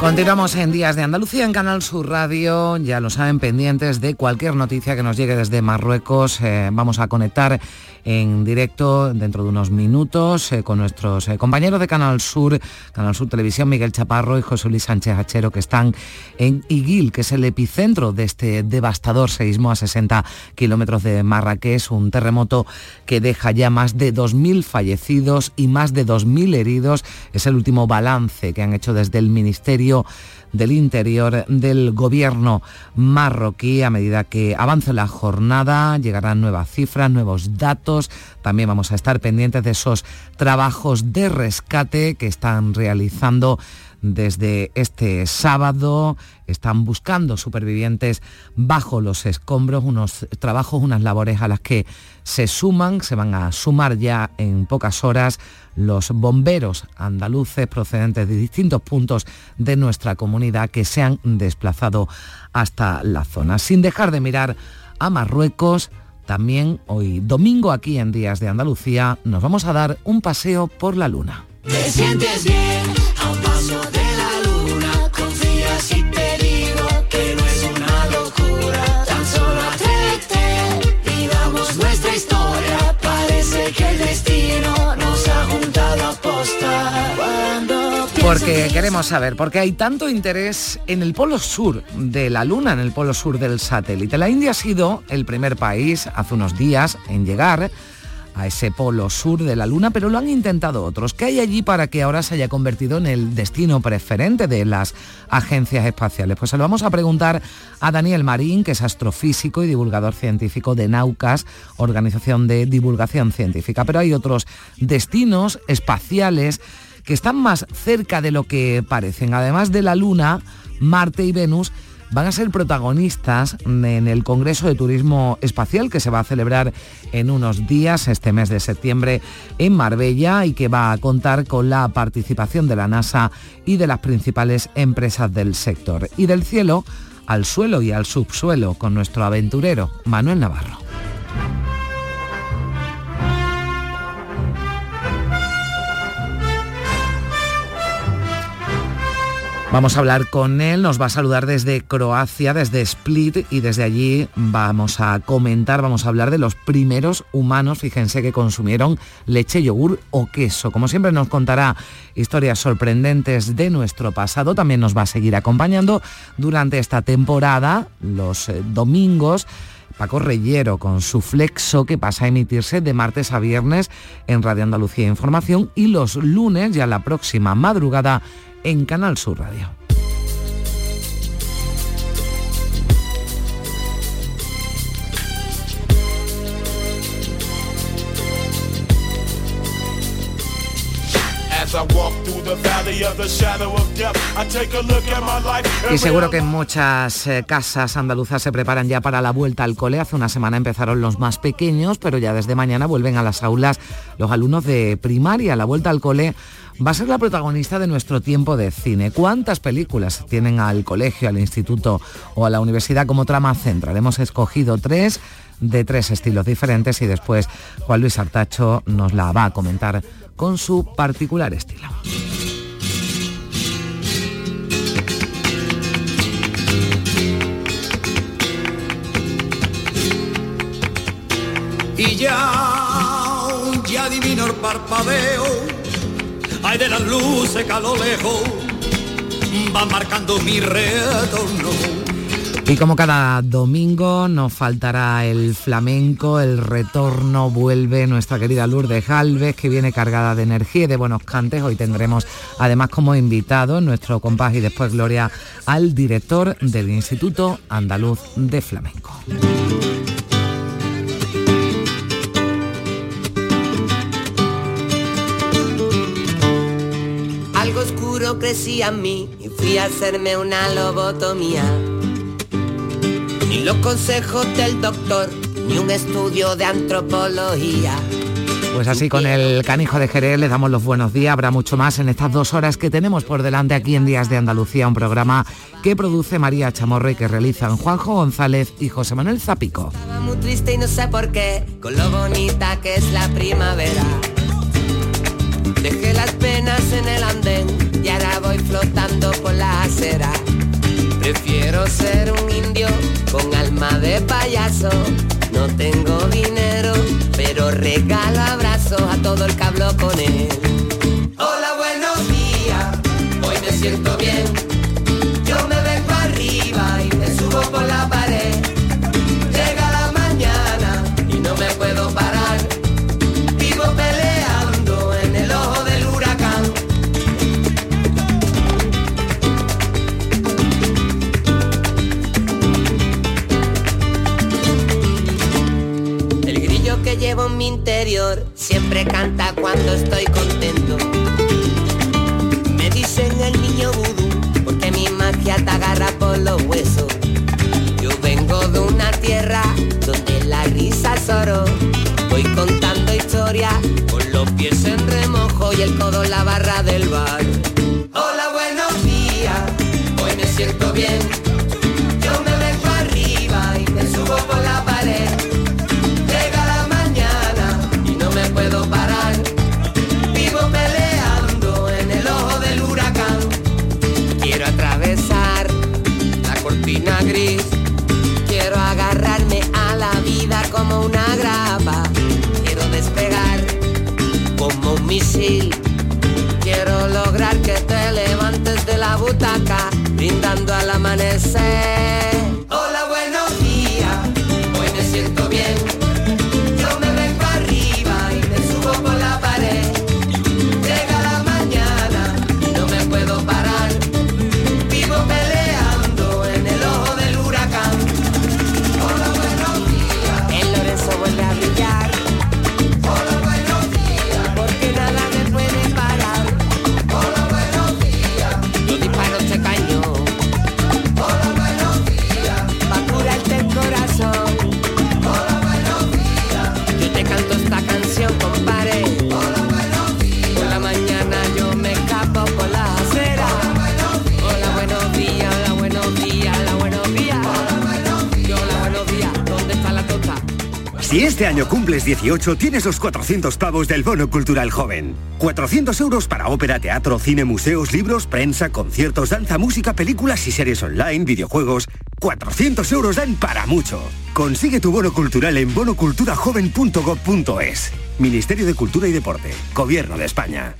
Continuamos en Días de Andalucía en Canal Sur Radio, ya lo saben, pendientes de cualquier noticia que nos llegue desde Marruecos. Eh, vamos a conectar en directo dentro de unos minutos eh, con nuestros eh, compañeros de Canal Sur, Canal Sur Televisión, Miguel Chaparro y José Luis Sánchez Hachero, que están en Iguil, que es el epicentro de este devastador seísmo a 60 kilómetros de Marrakech, un terremoto que deja ya más de 2.000 fallecidos y más de 2.000 heridos. Es el último balance que han hecho desde el Ministerio del Interior del gobierno marroquí. A medida que avance la jornada, llegarán nuevas cifras, nuevos datos. También vamos a estar pendientes de esos trabajos de rescate que están realizando desde este sábado. Están buscando supervivientes bajo los escombros, unos trabajos, unas labores a las que se suman, se van a sumar ya en pocas horas los bomberos andaluces procedentes de distintos puntos de nuestra comunidad que se han desplazado hasta la zona. Sin dejar de mirar a Marruecos, también hoy domingo aquí en Días de Andalucía nos vamos a dar un paseo por la luna. Porque queremos saber, porque hay tanto interés en el polo sur de la Luna, en el polo sur del satélite. La India ha sido el primer país hace unos días en llegar a ese polo sur de la Luna, pero lo han intentado otros. ¿Qué hay allí para que ahora se haya convertido en el destino preferente de las agencias espaciales? Pues se lo vamos a preguntar a Daniel Marín, que es astrofísico y divulgador científico de Naucas, organización de divulgación científica. Pero hay otros destinos espaciales que están más cerca de lo que parecen. Además de la Luna, Marte y Venus van a ser protagonistas en el Congreso de Turismo Espacial que se va a celebrar en unos días, este mes de septiembre, en Marbella y que va a contar con la participación de la NASA y de las principales empresas del sector. Y del cielo al suelo y al subsuelo con nuestro aventurero Manuel Navarro. Vamos a hablar con él, nos va a saludar desde Croacia, desde Split, y desde allí vamos a comentar, vamos a hablar de los primeros humanos, fíjense que consumieron leche, yogur o queso. Como siempre nos contará historias sorprendentes de nuestro pasado, también nos va a seguir acompañando durante esta temporada, los eh, domingos. Paco Reyero con su flexo que pasa a emitirse de martes a viernes en Radio Andalucía Información y los lunes, ya la próxima madrugada, en Canal Sur Radio. Y seguro que en muchas eh, casas andaluzas se preparan ya para la vuelta al cole. Hace una semana empezaron los más pequeños, pero ya desde mañana vuelven a las aulas los alumnos de primaria. La vuelta al cole va a ser la protagonista de nuestro tiempo de cine. ¿Cuántas películas tienen al colegio, al instituto o a la universidad como trama central? Hemos escogido tres de tres estilos diferentes y después Juan Luis Artacho nos la va a comentar con su particular estilo. Y ya, ya adivino el parpadeo, hay de las luces a lo lejos va marcando mi retorno y como cada domingo nos faltará el flamenco, el retorno vuelve nuestra querida Lourdes Alves, que viene cargada de energía y de buenos cantes. Hoy tendremos además como invitado nuestro compás y después Gloria al director del Instituto Andaluz de Flamenco. Oscuro crecía en mí y fui a hacerme una lobotomía los consejos del doctor, ni un estudio de antropología Pues así con el canijo de Jerez le damos los buenos días. Habrá mucho más en estas dos horas que tenemos por delante aquí en Días de Andalucía, un programa que produce María Chamorre y que realizan Juanjo González y José Manuel Zapico. Estaba muy triste y no sé por qué, con lo bonita que es la primavera. Dejé las penas en el andén y ahora voy flotando por la acera. Prefiero ser un indio con alma de payaso. No tengo dinero, pero regalo abrazos a todo el que habló con él. Hola, buenos días, hoy me siento bien. Este año cumples 18, tienes los 400 pavos del Bono Cultural Joven. 400 euros para ópera, teatro, cine, museos, libros, prensa, conciertos, danza, música, películas y series online, videojuegos. 400 euros dan para mucho. Consigue tu bono cultural en bonoculturajoven.gov.es. Ministerio de Cultura y Deporte. Gobierno de España.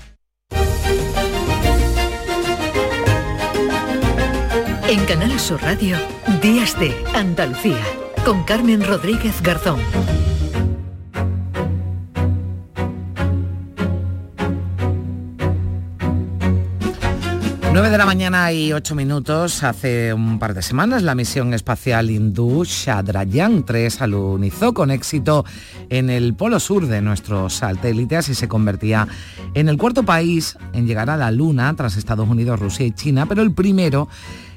En Canal Sur Radio, Días de Andalucía, con Carmen Rodríguez Garzón. 9 de la mañana y 8 minutos. Hace un par de semanas la misión espacial hindú Chandrayaan 3 alunizó con éxito en el polo sur de nuestro satélite. Así se convertía en el cuarto país en llegar a la Luna tras Estados Unidos, Rusia y China, pero el primero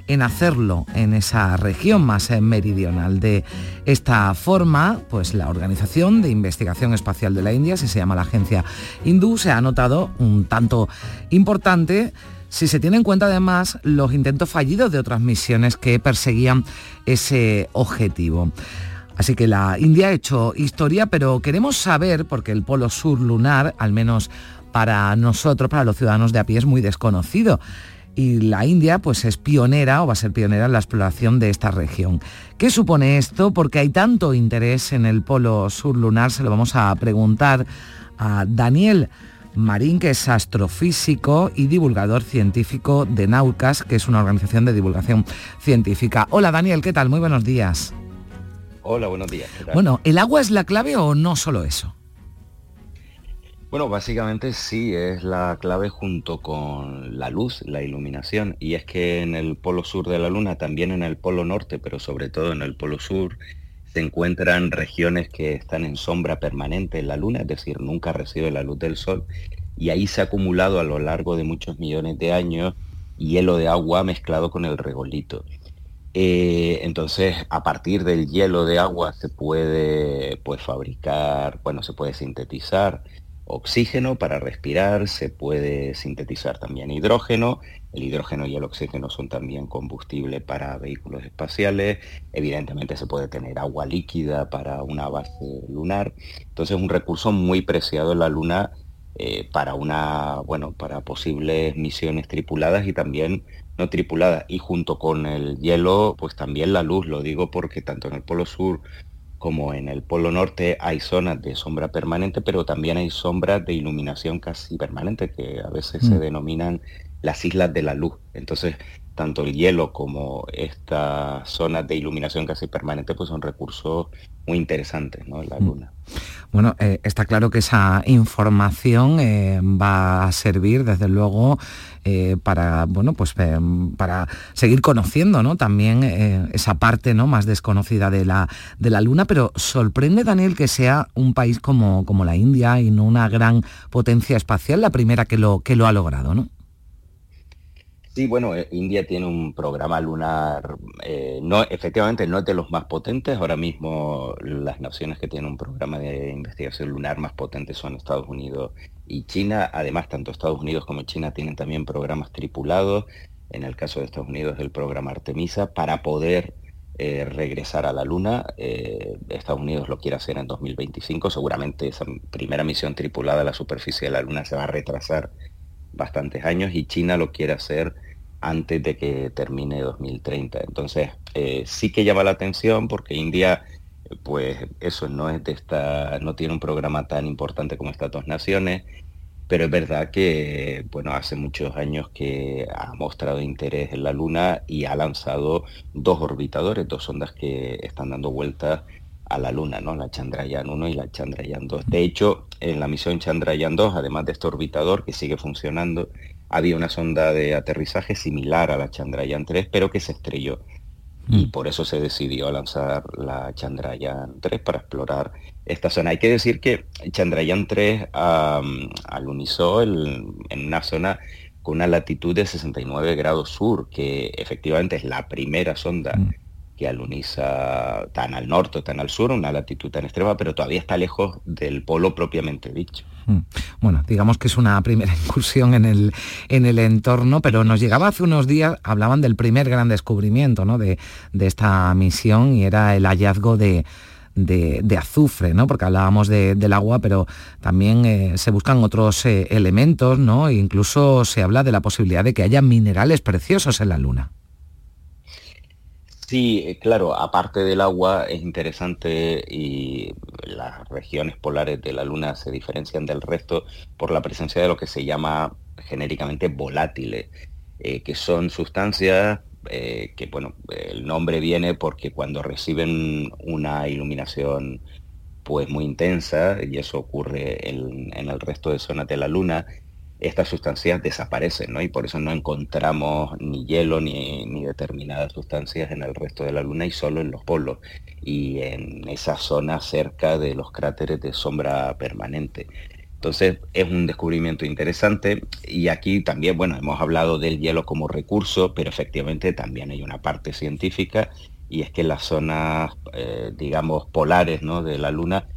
en hacerlo en esa región más meridional. De esta forma, pues la Organización de Investigación Espacial de la India, si se llama la agencia hindú, se ha notado un tanto importante si se tiene en cuenta además los intentos fallidos de otras misiones que perseguían ese objetivo. Así que la India ha hecho historia, pero queremos saber, porque el polo sur lunar, al menos para nosotros, para los ciudadanos de a pie, es muy desconocido. Y la India pues es pionera o va a ser pionera en la exploración de esta región. ¿Qué supone esto? Porque hay tanto interés en el polo sur lunar, se lo vamos a preguntar a Daniel Marín, que es astrofísico y divulgador científico de Naucas, que es una organización de divulgación científica. Hola Daniel, ¿qué tal? Muy buenos días. Hola, buenos días. ¿qué tal? Bueno, ¿el agua es la clave o no solo eso? Bueno, básicamente sí, es la clave junto con la luz, la iluminación. Y es que en el polo sur de la Luna, también en el polo norte, pero sobre todo en el polo sur, se encuentran regiones que están en sombra permanente en la Luna, es decir, nunca recibe la luz del Sol. Y ahí se ha acumulado a lo largo de muchos millones de años hielo de agua mezclado con el regolito. Eh, entonces, a partir del hielo de agua se puede pues, fabricar, bueno, se puede sintetizar oxígeno para respirar, se puede sintetizar también hidrógeno, el hidrógeno y el oxígeno son también combustible para vehículos espaciales, evidentemente se puede tener agua líquida para una base lunar, entonces es un recurso muy preciado en la Luna eh, para una, bueno, para posibles misiones tripuladas y también no tripuladas. Y junto con el hielo, pues también la luz, lo digo porque tanto en el Polo Sur como en el Polo Norte hay zonas de sombra permanente, pero también hay sombras de iluminación casi permanente, que a veces se mm. denominan las islas de la luz. Entonces, tanto el hielo como estas zonas de iluminación casi permanente, pues son recursos muy interesantes ¿no? en la mm. Luna. Bueno, eh, está claro que esa información eh, va a servir, desde luego, eh, para, bueno, pues, para seguir conociendo ¿no? también esa parte ¿no? más desconocida de la, de la Luna, pero sorprende, Daniel, que sea un país como, como la India y no una gran potencia espacial la primera que lo, que lo ha logrado, ¿no? Sí, bueno, eh, India tiene un programa lunar, eh, no, efectivamente no es de los más potentes. Ahora mismo las naciones que tienen un programa de investigación lunar más potente son Estados Unidos y China. Además, tanto Estados Unidos como China tienen también programas tripulados. En el caso de Estados Unidos, el programa Artemisa, para poder eh, regresar a la Luna. Estados Unidos lo quiere hacer en 2025. Seguramente esa primera misión tripulada a la superficie de la Luna se va a retrasar bastantes años y China lo quiere hacer antes de que termine 2030. Entonces, eh, sí que llama la atención porque India, pues eso no es de esta, no tiene un programa tan importante como estas dos naciones, pero es verdad que, bueno, hace muchos años que ha mostrado interés en la Luna y ha lanzado dos orbitadores, dos ondas que están dando vueltas a la Luna, ¿no? La Chandrayaan 1 y la Chandrayaan 2. De hecho, en la misión Chandrayaan 2, además de este orbitador que sigue funcionando, había una sonda de aterrizaje similar a la Chandrayaan 3, pero que se estrelló. Y mm. por eso se decidió lanzar la Chandrayaan 3 para explorar esta zona. Hay que decir que Chandrayaan 3 alunizó en una zona con una latitud de 69 grados sur, que efectivamente es la primera sonda mm que aluniza tan al norte o tan al sur, una latitud tan extrema, pero todavía está lejos del polo propiamente dicho. Mm. Bueno, digamos que es una primera incursión en el, en el entorno, pero nos llegaba hace unos días, hablaban del primer gran descubrimiento ¿no? de, esta misión y era el hallazgo de, de, azufre, ¿no? porque hablábamos del agua, pero también eh, se buscan otros eh, elementos, ¿no? E incluso se habla de la posibilidad de que haya minerales preciosos en la Luna. Sí, eh, claro, aparte del agua es interesante y las regiones polares de la Luna se diferencian del resto por la presencia de lo que se llama genéricamente volátiles, eh, que son sustancias eh, que, bueno, el nombre viene porque cuando reciben una iluminación pues muy intensa, y eso ocurre en el resto de zonas de la Luna, estas sustancias desaparecen, ¿no? Y por eso no encontramos ni hielo ni, ni, determinadas sustancias en el resto de la Luna y solo en los polos y en esa zona cerca de los cráteres de sombra permanente. Entonces es un descubrimiento interesante y aquí también, bueno, hemos hablado del hielo como recurso, pero efectivamente también hay una parte científica y es que las zonas, eh, digamos, polares ¿no? de la Luna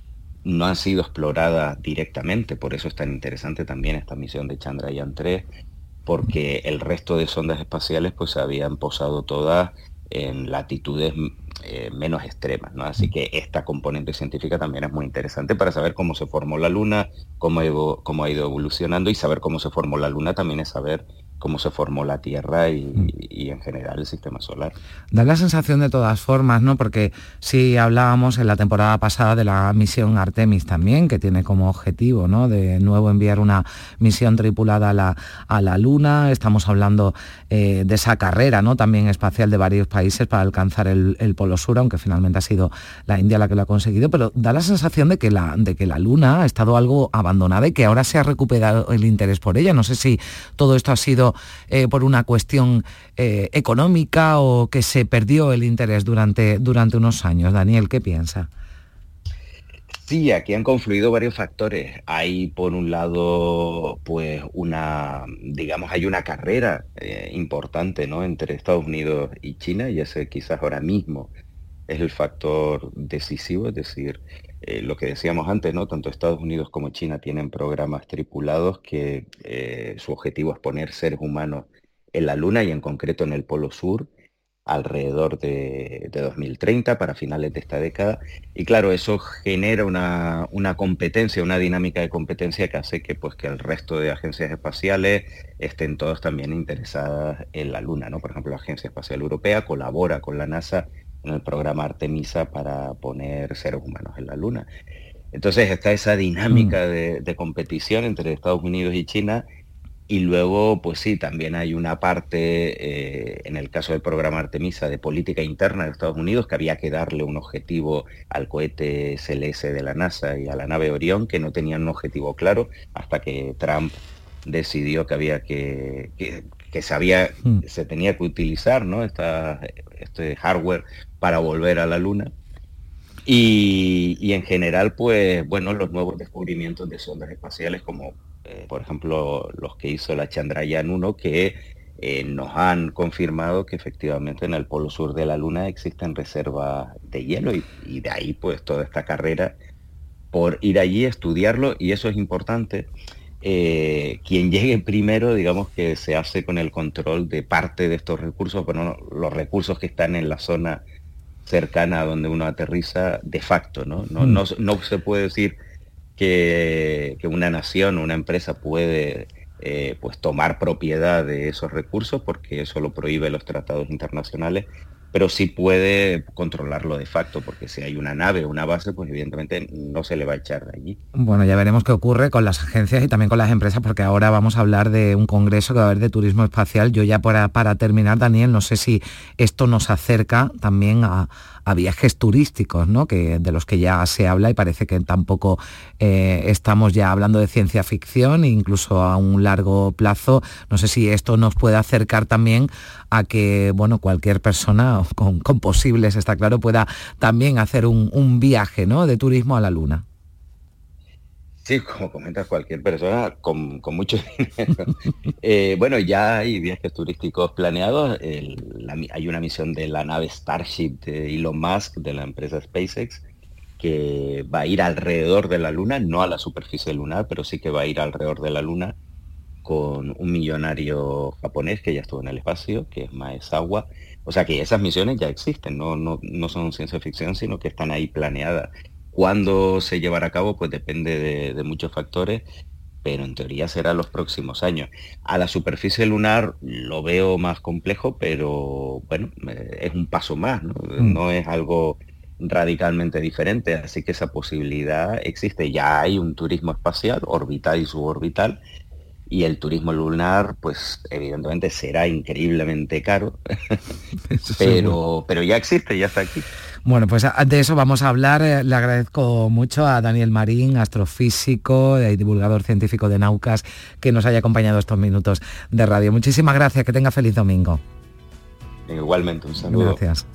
no han sido exploradas directamente, por eso es tan interesante también esta misión de Chandrayaan 3, porque el resto de sondas espaciales pues se habían posado todas en latitudes eh, menos extremas, ¿no? Así que esta componente científica también es muy interesante para saber cómo se formó la Luna, cómo ha ido evolucionando y saber cómo se formó la Luna también es saber cómo se formó la Tierra mm. y, en general el sistema solar. Da la sensación de todas formas, ¿no? Porque si hablábamos en la temporada pasada de la misión Artemis también, que tiene como objetivo, ¿no? De nuevo enviar una misión tripulada a la, a la Luna. Estamos hablando eh, de esa carrera, ¿no? También espacial de varios países para alcanzar el, Polo Sur, aunque finalmente ha sido la India la que lo ha conseguido. Pero da la sensación de que la, de que la Luna ha estado algo abandonada y que ahora se ha recuperado el interés por ella. No sé si todo esto ha sido eh, por una cuestión eh, económica o que se perdió el interés durante, durante unos años. Daniel, ¿qué piensa? Sí, aquí han confluido varios factores. Hay por un lado, pues una, digamos, hay una carrera eh, importante, ¿no? Entre Estados Unidos y China y ese quizás ahora mismo es el factor decisivo, es decir, eh, lo que decíamos antes, ¿no? Tanto Estados Unidos como China tienen programas tripulados que eh, su objetivo es poner seres humanos en la Luna y en concreto en el Polo Sur alrededor de, 2030 para finales de esta década. Y claro, eso genera una, competencia, una dinámica de competencia que hace que, pues, que el resto de agencias espaciales estén todos también interesadas en la Luna. ¿no? Por ejemplo, la Agencia Espacial Europea colabora con la NASA en el programa Artemisa para poner seres humanos en la Luna. Entonces está esa dinámica mm. de, competición entre Estados Unidos y China y luego, pues sí, también hay una parte, eh, en el caso del programa Artemisa, de política interna de Estados Unidos, que había que darle un objetivo al cohete SLS de la NASA y a la nave Orión, que no tenían un objetivo claro, hasta que Trump decidió que había que, que, sabía, mm. se tenía que utilizar ¿no? este hardware para volver a la Luna. Y, en general, pues bueno, los nuevos descubrimientos de sondas espaciales como eh, por ejemplo los que hizo la Chandrayaan 1, que eh, nos han confirmado que efectivamente en el polo sur de la Luna existen reservas de hielo y, de ahí pues toda esta carrera por ir allí, estudiarlo y eso es importante. Eh, quien llegue primero, digamos que se hace con el control de parte de estos recursos, pero los recursos que están en la zona cercana a donde uno aterriza de facto, ¿no? No, mm. no, se puede decir que, una nación o una empresa puede eh, pues tomar propiedad de esos recursos porque eso lo prohíbe los tratados internacionales, pero sí puede controlarlo de facto, porque si hay una nave o una base, pues evidentemente no se le va a echar de allí. Bueno, ya veremos qué ocurre con las agencias y también con las empresas, porque ahora vamos a hablar de un congreso que va a haber de turismo espacial. Yo ya para, terminar, Daniel, no sé si esto nos acerca también a, a viajes turísticos, ¿no? que, de los que ya se habla y parece que tampoco eh, estamos ya hablando de ciencia ficción, incluso a un largo plazo. No sé si esto nos puede acercar también a que bueno, cualquier persona con, posibles, está claro, pueda también hacer un, viaje ¿no? de turismo a la Luna. Sí, como comenta cualquier persona con, mucho dinero. Eh, bueno, ya hay viajes turísticos planeados. hay una misión de la nave Starship de Elon Musk, de la empresa SpaceX, que va a ir alrededor de la Luna, no a la superficie lunar, pero sí que va a ir alrededor de la Luna con un millonario japonés que ya estuvo en el espacio, que es Maezawa. O sea que esas misiones ya existen, no, no, no son ciencia ficción, sino que están ahí planeadas. Cuándo se llevará a cabo, pues depende de, muchos factores, pero en teoría será los próximos años. A la superficie lunar lo veo más complejo, pero bueno, eh, es un paso más, ¿no? Mm. no es algo radicalmente diferente, así que esa posibilidad existe. Ya hay un turismo espacial, orbital y suborbital, y el turismo lunar, pues evidentemente será increíblemente caro, pero, pero ya existe, ya está aquí. Bueno, pues de eso vamos a hablar. Eh, le agradezco mucho a Daniel Marín, astrofísico y divulgador científico de Naucas, que nos haya acompañado estos minutos de radio. Muchísimas gracias, que tenga feliz domingo. Igualmente, un saludo. Gracias.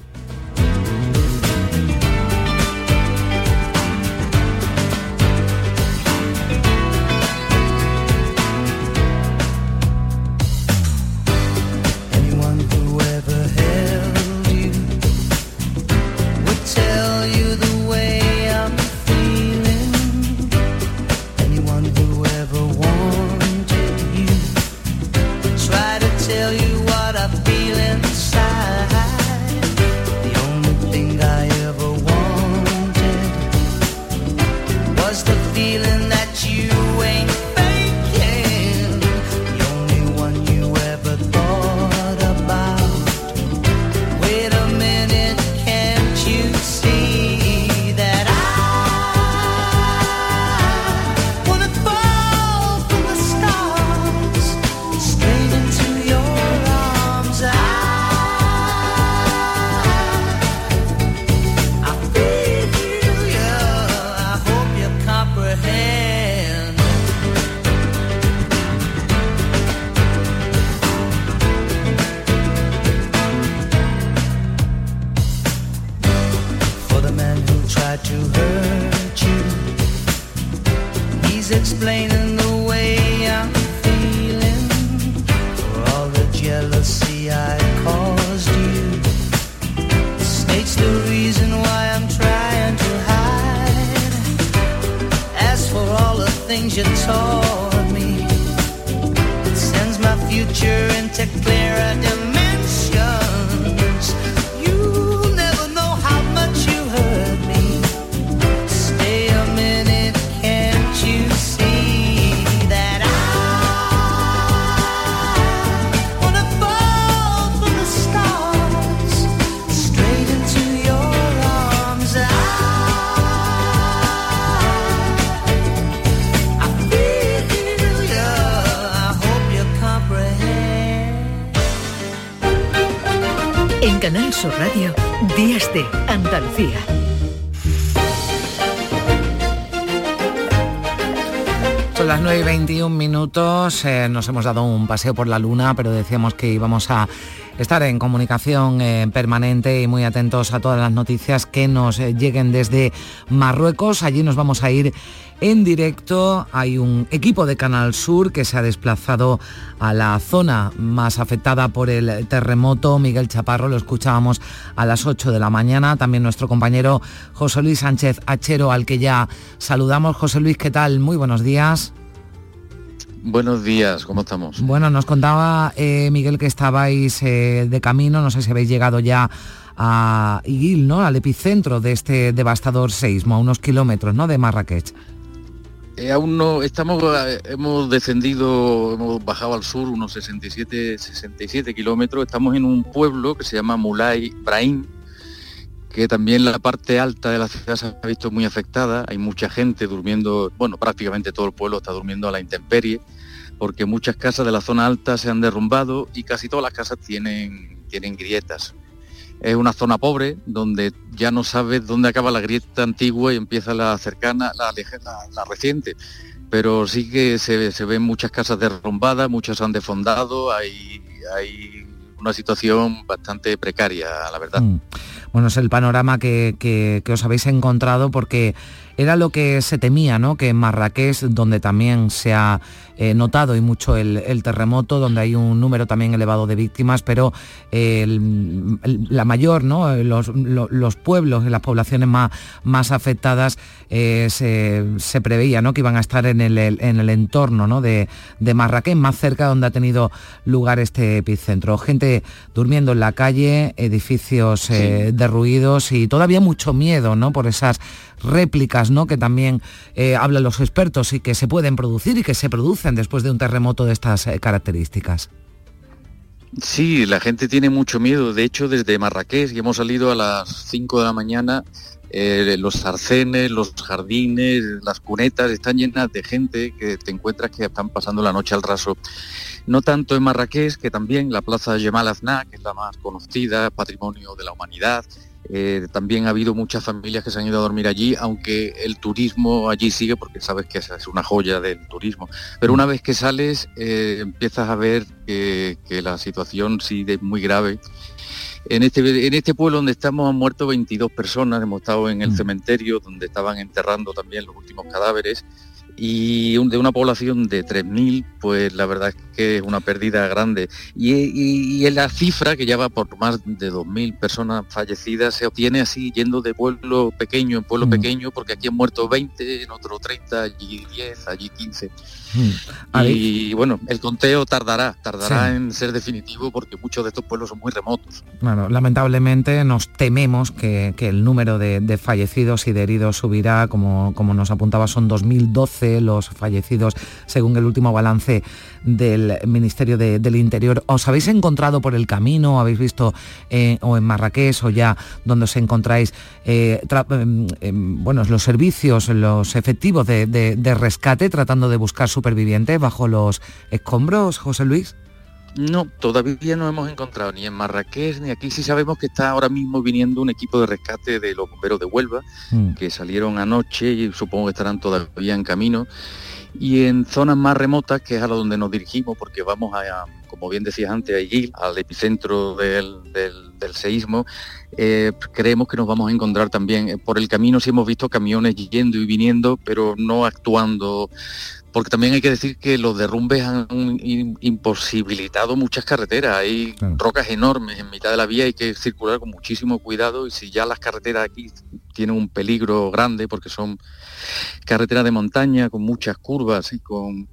Días de Andalucía. Son las 9 y 21 minutos, eh, nos hemos dado un paseo por la luna, pero decíamos que íbamos a estar en comunicación eh, permanente y muy atentos a todas las noticias que nos eh, lleguen desde Marruecos. Allí nos vamos a ir en directo. Hay un equipo de Canal Sur que se ha desplazado a la zona más afectada por el terremoto. Miguel Chaparro lo escuchábamos a las 8 de la mañana. También nuestro compañero José Luis Sánchez Achero, al que ya saludamos. José Luis, ¿qué tal? Muy buenos días. Buenos días, ¿cómo estamos? Bueno, nos contaba eh, Miguel que estabais eh, de camino, no sé si habéis llegado ya a Iguil, ¿no? Al epicentro de este devastador seismo, a unos kilómetros, ¿no? De Marrakech. Eh, aún no, estamos, hemos descendido, hemos bajado al sur unos 67, 67 kilómetros, estamos en un pueblo que se llama Mulay Brahim, que también la parte alta de la ciudad se ha visto muy afectada, hay mucha gente durmiendo, bueno, prácticamente todo el pueblo está durmiendo a la intemperie, porque muchas casas de la zona alta se han derrumbado y casi todas las casas tienen, tienen grietas. Es una zona pobre donde ya no sabes dónde acaba la grieta antigua y empieza la cercana, la, la- la reciente. Pero sí que se, se ven muchas casas derrumbadas, muchas han defondado, hay, hay una situación bastante precaria, la verdad. Mm. Bueno, es el panorama que, que- os habéis encontrado porque era lo que se temía, ¿no? Que en Marrakech, donde también se ha eh, notado y mucho el, el terremoto, donde hay un número también elevado de víctimas, pero eh, el- el- la mayor, ¿no? Los, lo- los pueblos y las poblaciones más, más afectadas eh, se, se preveía, ¿no? Que iban a estar en el, en el entorno, ¿no? De, de Marrakech, más cerca donde ha tenido lugar este epicentro. Gente durmiendo en la calle, edificios derruidos y todavía mucho miedo, ¿no? Por esas réplicas, ¿no? Que también eh, hablan los expertos y que se pueden producir y que se producen después de un terremoto de estas eh, características. Sí, la gente tiene mucho miedo. De hecho, desde Marrakech, y hemos salido a las 5 de la mañana, eh, los arcenes, los jardines, las cunetas están llenas de gente que te encuentras que están pasando la noche al raso. No tanto en Marrakech, que también la plaza Yemal Azna, que es la más conocida, patrimonio de la humanidad. Eh, también ha habido muchas familias que se han ido a dormir allí, aunque el turismo allí sigue, porque sabes que esa es una joya del turismo. Pero una vez que sales, eh, empiezas a ver que, que la situación sigue muy grave. En este, en este pueblo donde estamos han muerto 22 personas, hemos estado en el cementerio donde estaban enterrando también los últimos cadáveres y de una población de 3.000, pues la verdad es que es una pérdida grande. Y, y- y la cifra, que ya va por más de 2.000 personas fallecidas, se obtiene así, yendo de pueblo pequeño en pueblo Mm. pequeño, porque aquí han muerto 20, en otro 30, allí 10, allí 15. Ver. Y bueno, el conteo tardará, tardará Sí. en ser definitivo porque muchos de estos pueblos son muy remotos. Bueno, lamentablemente nos tememos que, que el número de, de fallecidos y de heridos subirá, como, como nos apuntaba, son 2012 los fallecidos según el último balance del Ministerio de- del Interior. ¿Os habéis encontrado por el camino, habéis visto eh, o en Marrakech o ya donde os encontráis, eh, em, em, bueno, los servicios, los efectivos de, de- de rescate tratando de buscar supervivientes bajo los escombros, José Luis? No, todavía no hemos encontrado ni en Marrakech ni aquí. Sí sabemos que está ahora mismo viniendo un equipo de rescate de los bomberos de Huelva, Mm. que salieron anoche y supongo que estarán todavía en camino. Y en zonas más remotas, que es a donde nos dirigimos, porque vamos a, como bien decías antes, a Iguil, al epicentro del, del- del seísmo, eh, creemos que nos vamos a encontrar también. Eh, Por el camino sí hemos visto camiones yendo y viniendo, pero no actuando porque también hay que decir que los derrumbes han imposibilitado muchas carreteras. Hay rocas enormes en mitad de la vía, hay que circular con muchísimo cuidado y si ya las carreteras aquí tienen un peligro grande porque son carreteras de montaña con muchas curvas y con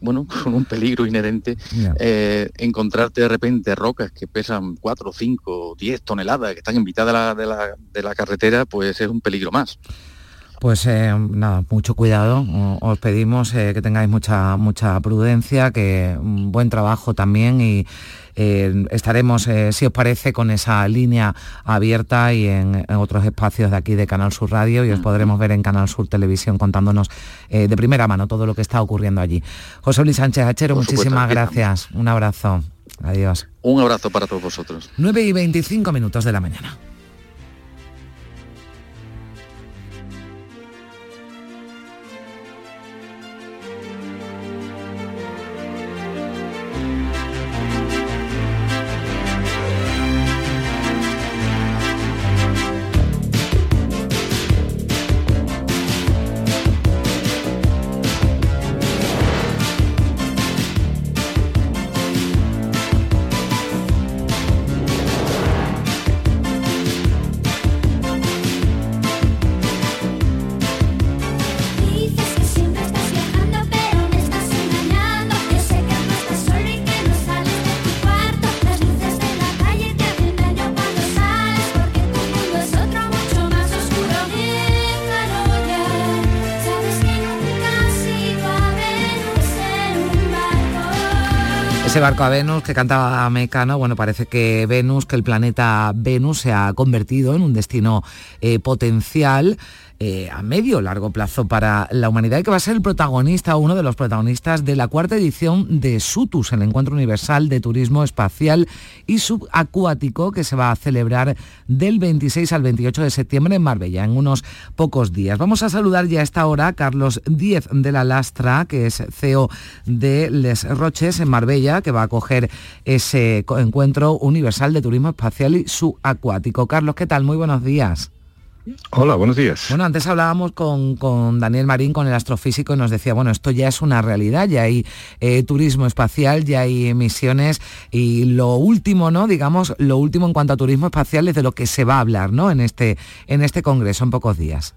bueno, con un peligro inherente, eh, encontrarte de repente rocas que pesan 4, 5, 10 toneladas, que están en mitad de la, de la, de la carretera, pues es un peligro más. Pues eh, nada, mucho cuidado. Os pedimos eh, que tengáis mucha mucha prudencia, que un buen trabajo también y eh, estaremos, si os parece, con esa línea abierta y en, otros espacios de aquí de Canal Sur Radio y os podremos ver en Canal Sur Televisión contándonos de primera mano todo lo que está ocurriendo allí. José Luis Sánchez Hachero, muchísimas gracias. Un abrazo. Adiós. Un abrazo para todos vosotros. 9 y 25 minutos de la mañana. Ese barco a Venus que cantaba Mecano, bueno, parece que Venus, que el planeta Venus se ha convertido en un destino eh, potencial eh, a medio largo plazo para la humanidad y que va a ser el protagonista, uno de los protagonistas de la cuarta edición de SUTUS, el Encuentro Universal de Turismo Espacial y Subacuático, que se va a celebrar del 26 al 28 de septiembre en Marbella, en unos pocos días. Vamos a saludar ya a esta hora a Carlos Díez de la Lastra, que es CEO de Les Roches en Marbella, que va a acoger ese Encuentro Universal de Turismo Espacial y Subacuático. Carlos, ¿qué tal? Muy buenos días. Hola, buenos días. Bueno, antes hablábamos con, Daniel Marín, con el astrofísico, y nos decía, bueno, esto ya es una realidad, ya hay eh, turismo espacial, ya hay emisiones, y lo último, ¿no? Digamos, lo último en cuanto a turismo espacial es de lo que se va a hablar, ¿no? En este, en este congreso en pocos días.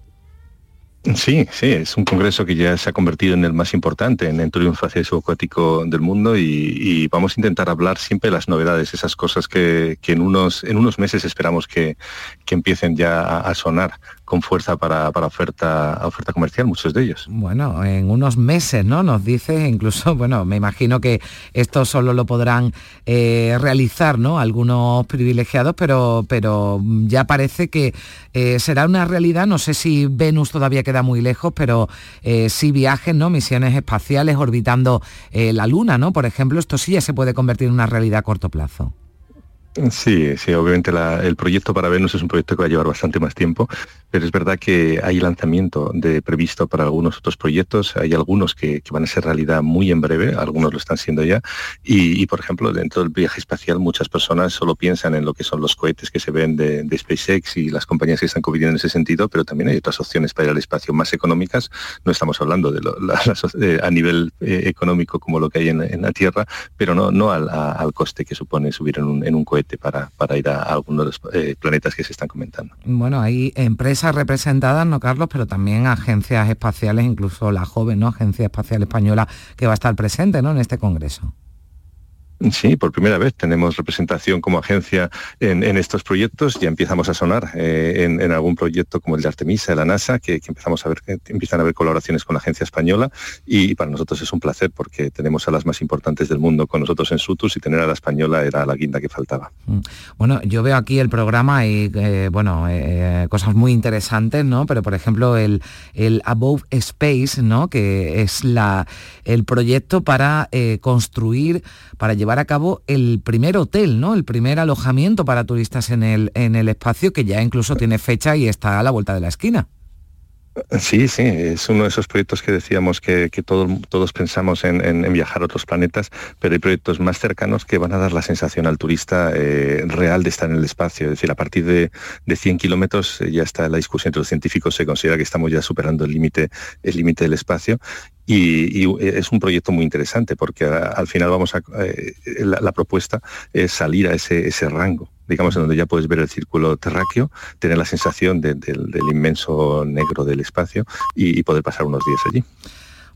Sí, sí, es un congreso que ya se ha convertido en el más importante en el turismo espacial subacuático del mundo y, vamos a intentar hablar siempre de las novedades, esas cosas que, en, unos, en unos meses esperamos que, que empiecen ya a sonar con fuerza para, oferta, oferta comercial, muchos de ellos. Bueno, en unos meses, ¿no? Nos dice, incluso, bueno, me imagino que esto solo lo podrán eh, realizar, ¿no? Algunos privilegiados, pero, pero ya parece que eh, será una realidad, no sé si Venus todavía queda muy lejos, pero eh, sí viajes, ¿no? Misiones espaciales orbitando la Luna, ¿no? Por ejemplo, esto sí ya se puede convertir en una realidad a corto plazo. Sí, sí, obviamente el proyecto para Venus es un proyecto que va a llevar bastante más tiempo, pero es verdad que hay lanzamiento de previsto para algunos otros proyectos, hay algunos que, van a ser realidad muy en breve, algunos lo están siendo ya, y, por ejemplo, dentro del viaje espacial muchas personas solo piensan en lo que son los cohetes que se ven de, SpaceX y las compañías que están compitiendo en ese sentido, pero también hay otras opciones para ir al espacio más económicas, no estamos hablando eh, a nivel eh, económico como lo que hay en, la Tierra, pero no, al, coste que supone subir en un cohete para, ir a, algunos de los eh, planetas que se están comentando. Bueno, hay empresas representadas, ¿no, Carlos? Pero también agencias espaciales, incluso la joven, ¿no? Agencia Espacial Española que va a estar presente, ¿no? En este congreso. Sí, por primera vez tenemos representación como agencia en, estos proyectos. Ya empezamos a sonar eh, en, algún proyecto como el de Artemisa, de la NASA, que, empezamos a ver que empiezan a haber colaboraciones con la agencia española y para nosotros es un placer porque tenemos a las más importantes del mundo con nosotros en Sutus y tener a la española era la guinda que faltaba. Mm. Bueno, yo veo aquí el programa y eh, bueno, eh, cosas muy interesantes, ¿no? Pero por ejemplo el, el Above Space, ¿no? Que es la, el proyecto para construir, para llevar a cabo el primer hotel, ¿no? El primer alojamiento para turistas en el, en el espacio que ya incluso tiene fecha y está a la vuelta de la esquina. Sí, sí, es uno de esos proyectos que decíamos que, todos pensamos en, viajar a otros planetas, pero hay proyectos más cercanos que van a dar la sensación al turista eh, real de estar en el espacio. Es decir, a partir de, 100 kilómetros eh, ya está la discusión entre los científicos, se considera que estamos ya superando el límite el límite del espacio y, es un proyecto muy interesante porque al final vamos a eh, la, propuesta es salir a ese, ese rango digamos, en donde ya puedes ver el círculo terráqueo, tener la sensación del inmenso negro del espacio y poder pasar unos días allí.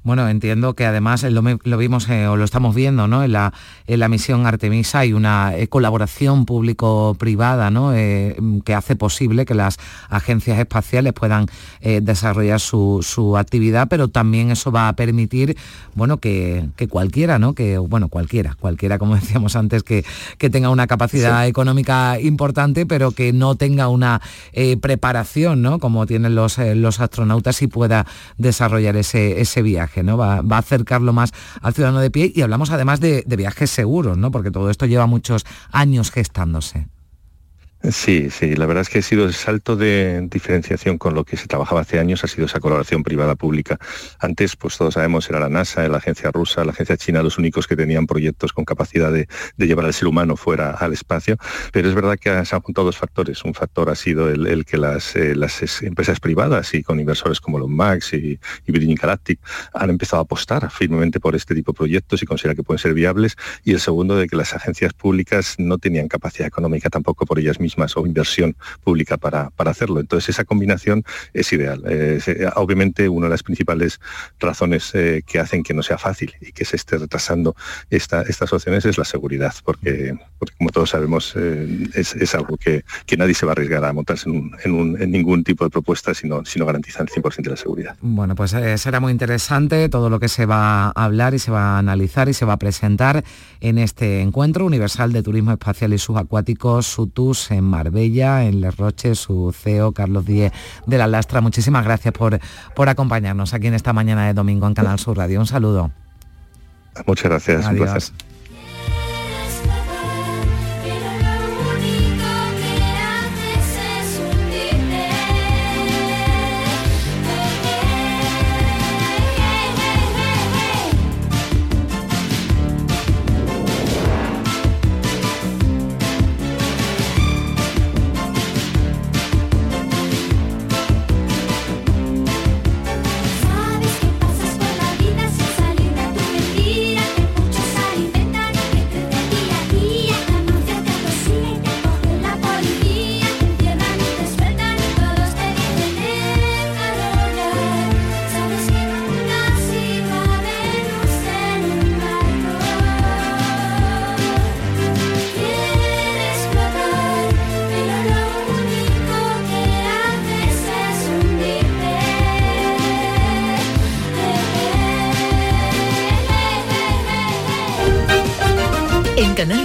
Bueno, entiendo que además lo, vimos eh, o lo estamos viendo ¿no? en, la, en la misión Artemisa hay una eh, colaboración público-privada ¿no? Eh, que hace posible que las agencias espaciales puedan desarrollar su, actividad, pero también eso va a permitir bueno, que, cualquiera, ¿no? que, bueno, cualquiera, cualquiera, como decíamos antes, que, que tenga una capacidad económica importante, pero que no tenga una preparación ¿no? como tienen los, los astronautas y pueda desarrollar ese, ese viaje. Va, a acercarlo más al ciudadano de pie y hablamos además de, de viajes seguros, ¿no? Porque todo esto lleva muchos años gestándose. Sí, sí, la verdad es que ha sido el salto de diferenciación con lo que se trabajaba hace años, ha sido esa colaboración privada-pública. Antes, pues todos sabemos, era la NASA, la agencia rusa, la agencia china, los únicos que tenían proyectos con capacidad de, llevar al ser humano fuera al espacio, pero es verdad que se han juntado dos factores. Un factor ha sido el, que las, eh, empresas privadas y con inversores como los Max y, y Virgin Galactic han empezado a apostar firmemente por este tipo de proyectos y consideran que pueden ser viables. Y el segundo, de que las agencias públicas no tenían capacidad económica tampoco por ellas mismas o inversión pública para, para hacerlo. Entonces esa combinación es ideal. Eh, obviamente una de las principales razones eh, que hacen que no sea fácil y que se esté retrasando esta, estas opciones es la seguridad, porque, porque como todos sabemos eh, es, algo que, que, nadie se va a arriesgar a montarse en, ningún tipo de propuesta si no, si no garantizan 100% de la seguridad. Bueno, pues será muy interesante todo lo que se va a hablar y se va a analizar y se va a presentar en este encuentro universal de turismo espacial y subacuáticos, SUTUS, en Marbella, en Les Roches, su CEO Carlos Díez de la Lastra. Muchísimas gracias por, por acompañarnos aquí en esta mañana de domingo en Canal Sur Radio. Un saludo. Muchas gracias. Adiós.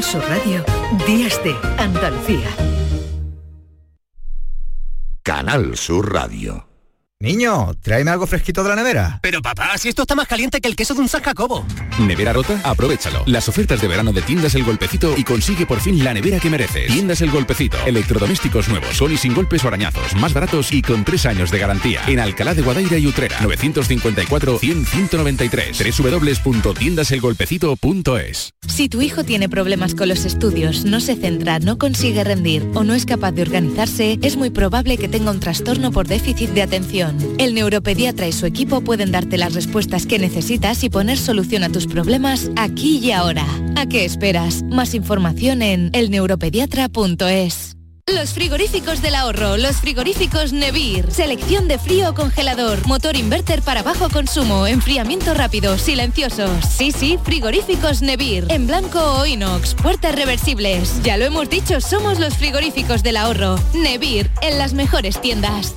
Sur Radio, Días de Andalucía. Canal Sur Radio. Niño, tráeme algo fresquito de la nevera. Pero papá, si esto está más caliente que el queso de un San Jacobo. ¿Nevera rota? Aprovechalo. Las ofertas de verano de Tiendas El Golpecito y consigue por fin la nevera que mereces. Tiendas El Golpecito. Electrodomésticos nuevos, son y sin golpes o arañazos, más baratos y con tres años de garantía. En Alcalá de Guadaira y Utrera. 954-100-193. www.tiendaselgolpecito.es Si tu hijo tiene problemas con los estudios, no se centra, no consigue rendir o no es capaz de organizarse, es muy probable que tenga un trastorno por déficit de atención. El neuropediatra y su equipo pueden darte las respuestas que necesitas y poner solución a tus problemas aquí y ahora. ¿A qué esperas? Más información en elneuropediatra.es. Los frigoríficos del ahorro, los frigoríficos Nevir, selección de frío o congelador, motor inverter para bajo consumo, enfriamiento rápido, silenciosos. Sí, sí, frigoríficos Nevir, en blanco o inox, puertas reversibles. Ya lo hemos dicho, somos los frigoríficos del ahorro. Nevir, en las mejores tiendas.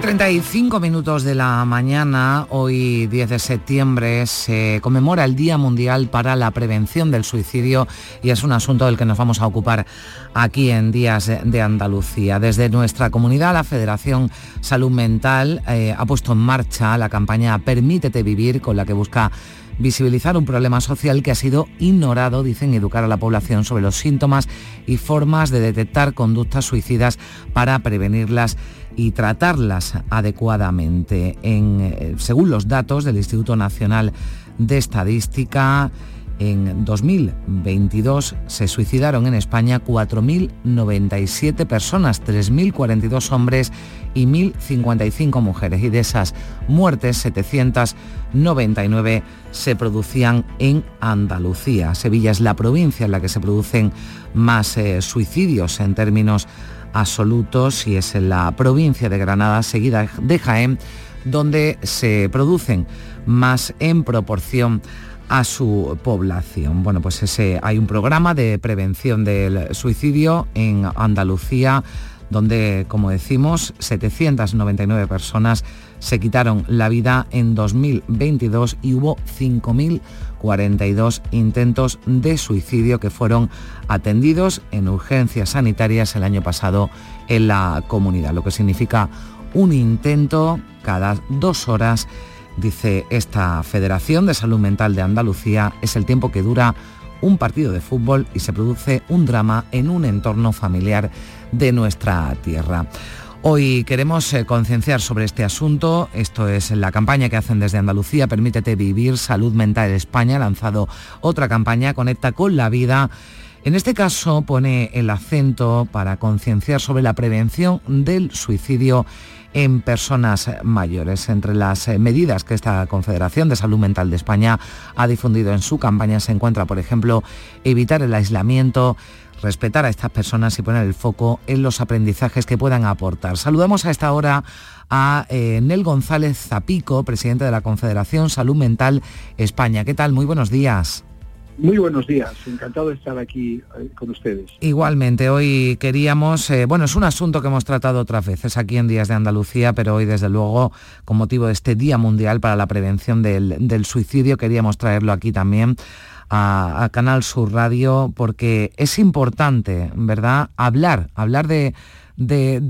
9.35 minutos de la mañana, hoy 10 de septiembre, se conmemora el Día Mundial para la Prevención del Suicidio y es un asunto del que nos vamos a ocupar aquí en Días de Andalucía. Desde nuestra comunidad, la Federación Salud Mental eh, ha puesto en marcha la campaña Permítete Vivir, con la que busca visibilizar un problema social que ha sido ignorado, dicen, educar a la población sobre los síntomas y formas de detectar conductas suicidas para prevenirlas y tratarlas adecuadamente. En, según los datos del Instituto Nacional de Estadística, en 2022 se suicidaron en España 4.097 personas, 3.042 hombres y 1.055 mujeres. Y de esas muertes, 799 se producían en Andalucía. Sevilla es la provincia en la que se producen más eh, suicidios en términos absolutos y es en la provincia de Granada, seguida de Jaén, donde se producen más en proporción a su población. Bueno, pues ese, hay un programa de prevención del suicidio en Andalucía donde, como decimos, 799 personas se quitaron la vida en 2022 y hubo 5.042 intentos de suicidio que fueron atendidos en urgencias sanitarias el año pasado en la comunidad, lo que significa un intento cada dos horas Dice esta Federación de Salud Mental de Andalucía, es el tiempo que dura un partido de fútbol y se produce un drama en un entorno familiar de nuestra tierra. Hoy queremos eh, concienciar sobre este asunto. Esto es la campaña que hacen desde Andalucía, Permítete Vivir, Salud Mental España. Ha lanzado otra campaña, Conecta con la Vida. En este caso pone el acento para concienciar sobre la prevención del suicidio en personas mayores. Entre las eh, medidas que esta Confederación de Salud Mental de España ha difundido en su campaña se encuentra, por ejemplo, evitar el aislamiento, respetar a estas personas y poner el foco en los aprendizajes que puedan aportar. Saludamos a esta hora a eh, Nel González Zapico, presidente de la Confederación Salud Mental España. ¿Qué tal? Muy buenos días. Muy buenos días, encantado de estar aquí eh, con ustedes. Igualmente, hoy queríamos, eh, bueno, es un asunto que hemos tratado otras veces aquí en Días de Andalucía, pero hoy desde luego, con motivo de este Día Mundial para la Prevención del, Suicidio, queríamos traerlo aquí también a, Canal Sur Radio, porque es importante, ¿verdad?, hablar, hablar de,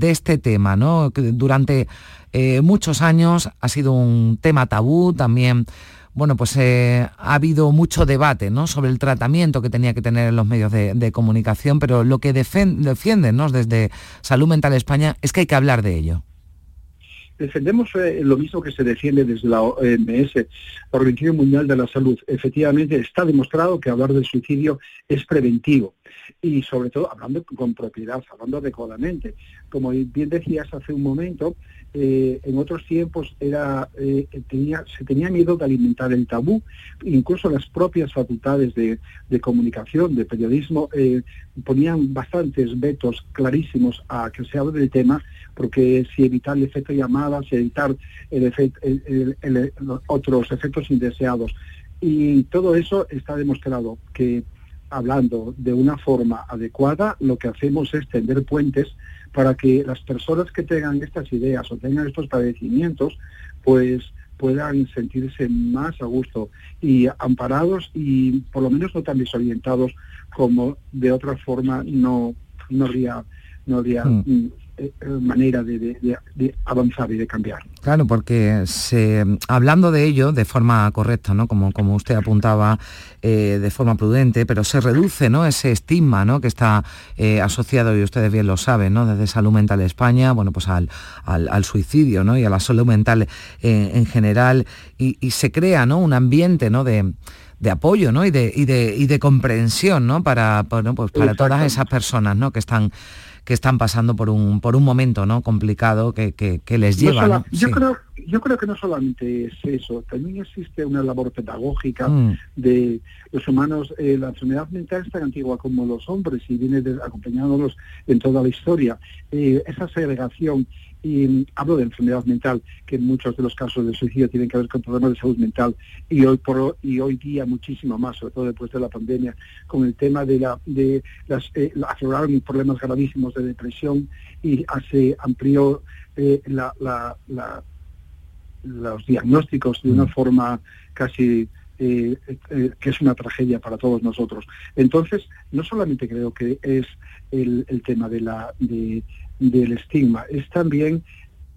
este tema, ¿no? Que durante eh, muchos años ha sido un tema tabú también bueno, pues eh, ha habido mucho debate ¿no? sobre el tratamiento que tenía que tener en los medios de, comunicación, pero lo que defienden desde Salud Mental España es que hay que hablar de ello. Defendemos eh, lo mismo que se defiende desde la OMS, la Organización Mundial de la Salud. Efectivamente, está demostrado que hablar del suicidio es preventivo y sobre todo hablando con propiedad, hablando adecuadamente. Como bien decías hace un momento, eh, en otros tiempos era, eh, tenía, se tenía miedo de alimentar el tabú, incluso las propias facultades de, comunicación, de periodismo, eh, ponían bastantes vetos clarísimos a que se hable del tema, porque si evitar el efecto llamada, si evitar el otros efectos indeseados. Y todo eso está demostrado que hablando de una forma adecuada, lo que hacemos es tender puentes para que las personas que tengan estas ideas o tengan estos padecimientos, pues puedan sentirse más a gusto y amparados y por lo menos no tan desorientados como de otra forma no, no habría, no habría mm. Mm, eh, manera de, avanzar y de cambiar. Claro, porque se, hablando de ello de forma correcta, ¿no? como, como usted apuntaba, eh, de forma prudente, pero se reduce ¿no? ese estigma ¿no? que está eh, asociado, y ustedes bien lo saben, ¿no? desde Salud Mental España, bueno, pues al, al, suicidio ¿no? y a la salud mental en general, y, se crea ¿no? un ambiente ¿no? de de apoyo ¿no? y, de, y, de, y de comprensión ¿no? para, pues para todas esas personas ¿no? que están que están pasando por un, por un momento ¿no? complicado que, que, les lleva. yo, creo, yo creo que no solamente es eso, también existe una labor pedagógica mm. de los humanos. Eh, la enfermedad mental es tan antigua como los hombres y viene acompañándolos en toda la historia. Eh, esa segregación y hablo de enfermedad mental, que en muchos de los casos de suicidio tienen que ver con problemas de salud mental y hoy por y hoy día muchísimo más, sobre todo después de la pandemia, con el tema de la de las eh, afloraron problemas gravísimos de depresión y se amplió eh, la, los diagnósticos de una mm. forma casi eh, eh, que es una tragedia para todos nosotros. Entonces, no solamente creo que es el, el tema de la, de, del estigma, es también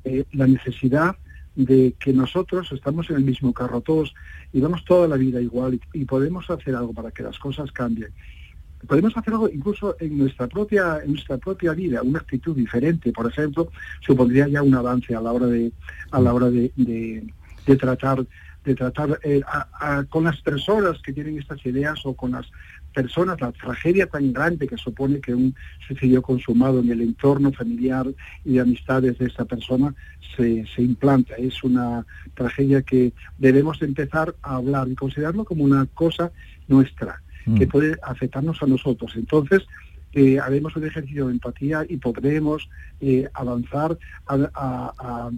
eh, la necesidad de que nosotros estamos en el mismo carro todos y vamos toda la vida igual y, podemos hacer algo para que las cosas cambien. Podemos hacer algo incluso en nuestra propia en nuestra propia vida una actitud diferente. Por ejemplo supondría ya un avance a la hora de a la hora de, de- tratar de tratar eh, con las personas que tienen estas ideas o con las personas la tragedia tan grande que supone que un suicidio consumado en el entorno familiar y de amistades de esta persona se, se implanta es una tragedia que debemos empezar a hablar y considerarlo como una cosa nuestra que puede afectarnos a nosotros. Entonces, eh, haremos un ejercicio de empatía y podremos eh, avanzar a, a- a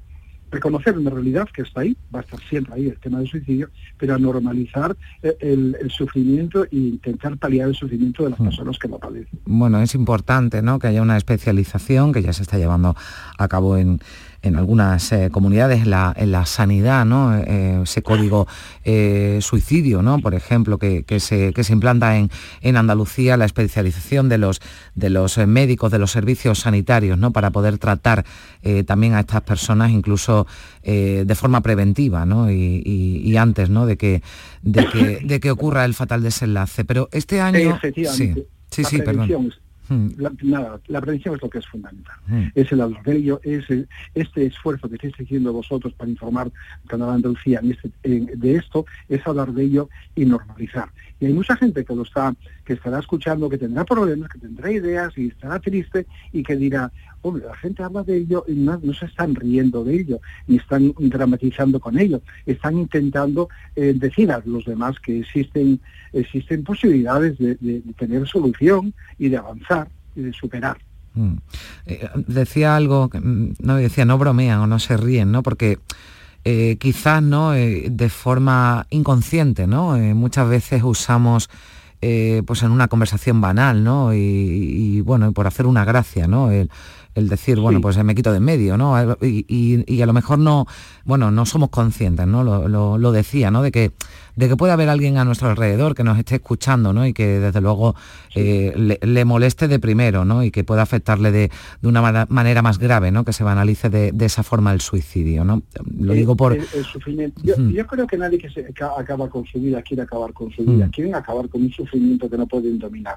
reconocer una realidad que está ahí, va a estar siempre ahí el tema del suicidio, pero a normalizar eh, el, el sufrimiento e intentar paliar el sufrimiento de las personas que lo padecen. Bueno, es importante ¿no? que haya una especialización que ya se está llevando a cabo en, en algunas eh, comunidades, en la, en la sanidad, ¿no? Eh, ese código eh, suicidio, ¿no? por ejemplo, que, que se, que se implanta en, en Andalucía, la especialización de los, de los médicos, de los servicios sanitarios, ¿no? para poder tratar también a estas personas, incluso de forma preventiva ¿no? y, y- y antes ¿no? de, que, de, que, de que ocurra el fatal desenlace. Pero este año... Sí, sí, sí, perdón. Prevención es- Mm. la, nada, la prevención es lo que es fundamental. Mm. Es el adormelio, es el- este esfuerzo que estáis haciendo vosotros para informar al Canal Andalucía en este- en- de esto, es hablar de ello y normalizar. Y hay mucha gente que lo está, que estará escuchando, que tendrá problemas, que tendrá ideas y estará triste y que dirá, hombre, la gente habla de ello y no, no se están riendo de ello, ni están dramatizando con ello, están intentando eh, decir a los demás que existen, existen posibilidades de, de- de tener solución y de avanzar superar. Mm. Eh, decía algo, mm, no decía, no bromean o no se ríen, ¿no? Porque eh, quizás no Eh, de forma inconsciente, ¿no? Eh, muchas veces usamos pues en una conversación banal, ¿no? Y, y, bueno, por hacer una gracia, ¿no? El, el decir, bueno, pues me quito de en medio, ¿no? Y, y- y a lo mejor no, bueno, no somos conscientes, ¿no? Lo, lo- lo decía, ¿no? De que, de que puede haber alguien a nuestro alrededor que nos esté escuchando, ¿no? Y que desde luego eh, le, le moleste de primero, ¿no? Y que pueda afectarle de, de una manera más grave, ¿no? Que se banalice de, de esa forma el suicidio, ¿no? Lo El- digo por... el, el sufrimiento. Yo, creo que nadie que se ca- acaba con su vida quiere acabar con su vida, Mm. quieren acabar con un sufrimiento que no pueden dominar.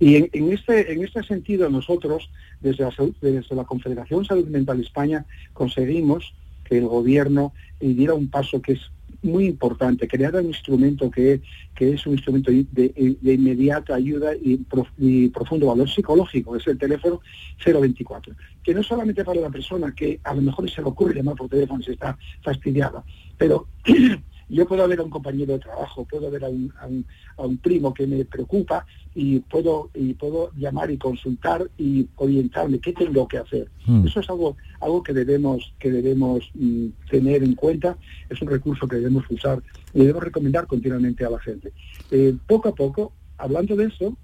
Y en, en este, en este sentido nosotros, desde la, desde la Confederación Salud Mental España, conseguimos que el gobierno eh, diera un paso que es muy importante, crear un instrumento que, que es un instrumento de, de- inmediata ayuda y, y profundo valor psicológico, es el teléfono 024, que no solamente para la persona que a lo mejor se le ocurre llamar por teléfono si está fastidiada, pero yo puedo ver a un compañero de trabajo, puedo ver a un, a un- a un primo que me preocupa y puedo, y puedo llamar y consultar y orientarme qué tengo que hacer. Mm. Eso es algo, algo que debemos, que debemos mm, tener en cuenta, es un recurso que debemos usar y debemos recomendar continuamente a la gente. Eh, poco a poco, hablando de eso,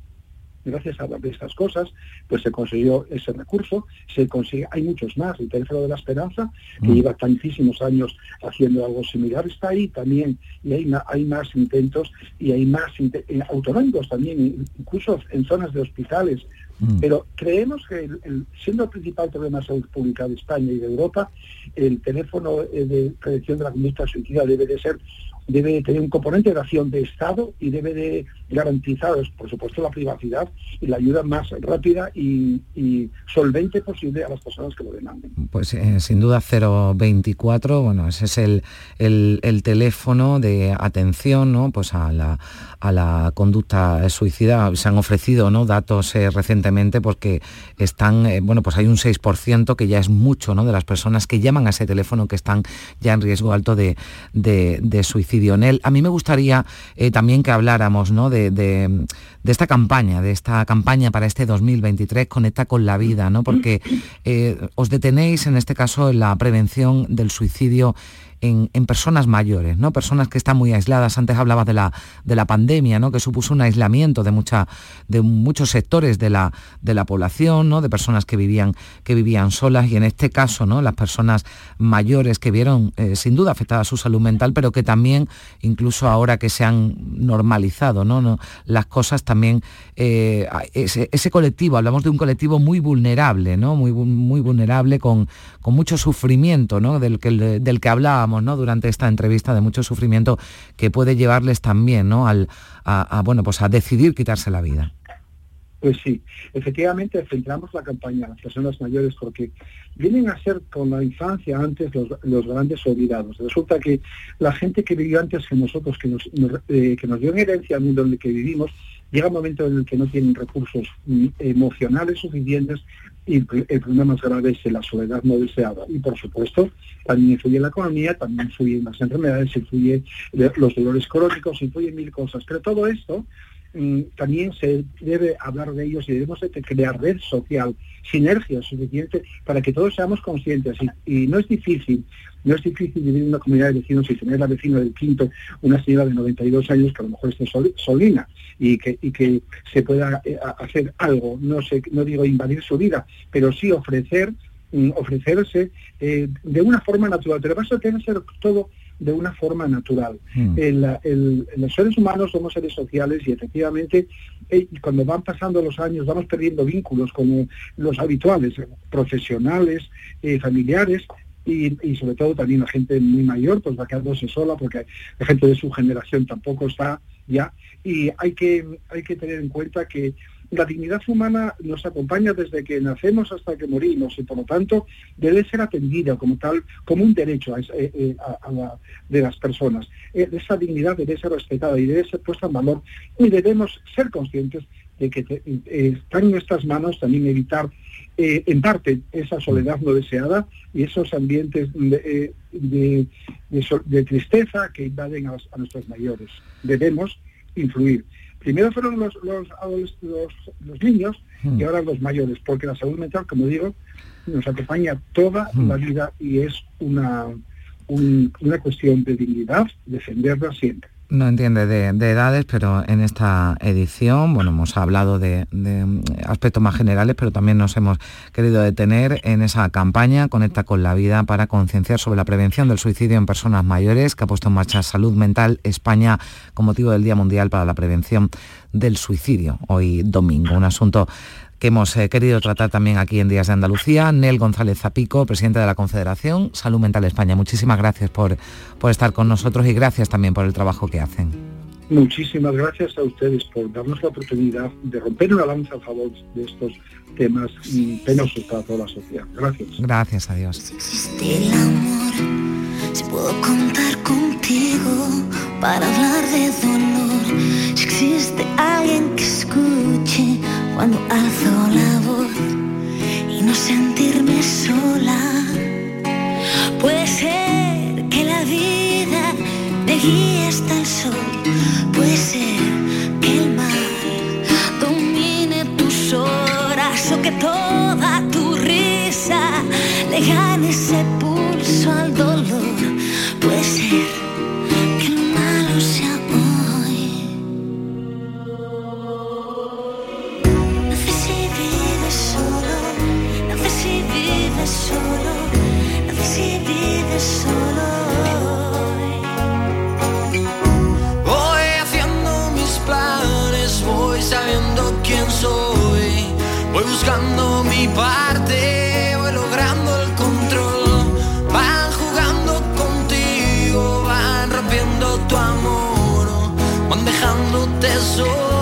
gracias a de estas cosas, pues se consiguió ese recurso, se consigue, hay muchos más, el teléfono de la esperanza, que Mm. lleva tantísimos años haciendo algo similar, está ahí también, y hay, más intentos, y hay más eh, autonómicos también, incluso en zonas de hospitales, Mm. pero creemos que el- el- siendo el principal problema de salud pública de España y de Europa, el teléfono eh, de prevención de la conducta suicida debe de ser debe de tener un componente de acción de Estado y debe de garantizar, por supuesto, la privacidad y la ayuda más rápida y, solvente posible a las personas que lo demanden. Pues eh, sin duda 024, bueno, ese es el, el- el teléfono de atención ¿no? pues a, la, a la conducta suicida. Se han ofrecido ¿no? datos eh, recientemente porque están, eh, bueno, pues hay un 6% que ya es mucho ¿no? de las personas que llaman a ese teléfono que están ya en riesgo alto de- de suicidio. A mí me gustaría eh, también que habláramos ¿no? de esta campaña, de esta campaña para este 2023, Conecta con la vida, ¿no? porque eh, os detenéis en este caso en la prevención del suicidio en, personas mayores, ¿no? Personas que están muy aisladas. Antes hablabas de la, de la pandemia, ¿no? Que supuso un aislamiento de, mucha, de muchos sectores de la, de la población, ¿no? De personas que vivían, que vivían solas y en este caso, ¿no? Las personas mayores que vieron eh, sin duda afectada su salud mental, pero que también, incluso ahora que se han normalizado, ¿no? ¿No? Las cosas también, eh, ese, ese colectivo, hablamos de un colectivo muy vulnerable, ¿no? Muy, muy vulnerable, con, con mucho sufrimiento, ¿no? Del que, del que hablábamos, ¿no? Durante esta entrevista, de mucho sufrimiento que puede llevarles también, ¿no? Al, a, a, bueno, pues a decidir quitarse la vida. Pues sí, efectivamente centramos la campaña a las personas mayores porque vienen a ser con la infancia antes los, los grandes olvidados. Resulta que la gente que vivió antes que nosotros, que nos, eh, que nos dio en herencia al mundo en el que vivimos, llega un momento en el que no tienen recursos mm, emocionales suficientes y el, problema más grave es la soledad no deseada. Y por supuesto, también influye la economía, también influyen las enfermedades, influye los dolores crónicos, influyen mil cosas. Pero todo esto también se debe hablar de ellos y debemos de crear red social, sinergia suficiente para que todos seamos conscientes. Y, no es difícil, no es difícil vivir en una comunidad de vecinos y tener la vecina del quinto, una señora de 92 años que a lo mejor esté sol, solina y que, y que se pueda eh, hacer algo, no sé, no digo invadir su vida, pero sí ofrecer mm, ofrecerse eh, de una forma natural, pero eso tiene que ser todo de una forma natural. Mm. El, el, los seres humanos somos seres sociales y efectivamente eh, cuando van pasando los años vamos perdiendo vínculos como los habituales, profesionales, eh, familiares, y, y, sobre todo también la gente muy mayor pues va quedándose sola porque la gente de su generación tampoco está ya y hay que hay que tener en cuenta que la dignidad humana nos acompaña desde que nacemos hasta que morimos y por lo tanto debe ser atendida como tal, como un derecho eh, la, de las personas. Eh, esa dignidad debe ser respetada y debe ser puesta en valor y debemos ser conscientes de que te, eh, está en nuestras manos también evitar eh, en parte esa soledad no deseada y esos ambientes de, tristeza que invaden a nuestros mayores. Debemos influir primero fueron los, los, los, los niños mm. y ahora los mayores, porque la salud mental, como digo, nos acompaña toda mm. la vida y es una, un, una cuestión de dignidad defenderla siempre. No entiende de, de, edades, pero en esta edición, bueno, hemos hablado de, de, aspectos más generales, pero también nos hemos querido detener en esa campaña Conecta con la Vida para concienciar sobre la prevención del suicidio en personas mayores que ha puesto en marcha Salud Mental España con motivo del Día Mundial para la Prevención del Suicidio, hoy domingo. Un asunto que hemos eh, querido tratar también aquí en Días de Andalucía. Nel González Zapico, presidente de la Confederación Salud Mental España. Muchísimas gracias por, por estar con nosotros y gracias también por el trabajo que hacen. Muchísimas gracias a ustedes por darnos la oportunidad de romper una lanza a favor de estos temas penosos para toda la sociedad. Gracias. Gracias a Dios. Si existe el amor, si puedo contar contigo para hablar de dolor, si existe alguien que escuche cuando alzo la voz y no sentirme sola. Puede ser que la vida me guíe hasta el sol, puede ser que el mar domine tus horas o que toda tu risa le gane ese tu amor, van dejándote solo.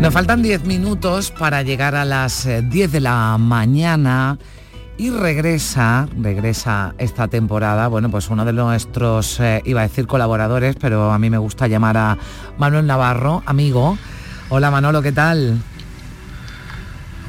Nos faltan 10 minutos para llegar a las eh, 10 de la mañana y regresa, regresa esta temporada, bueno, pues uno de nuestros, eh, iba a decir colaboradores, pero a mí me gusta llamar a Manuel Navarro, amigo. Hola Manolo, ¿qué tal?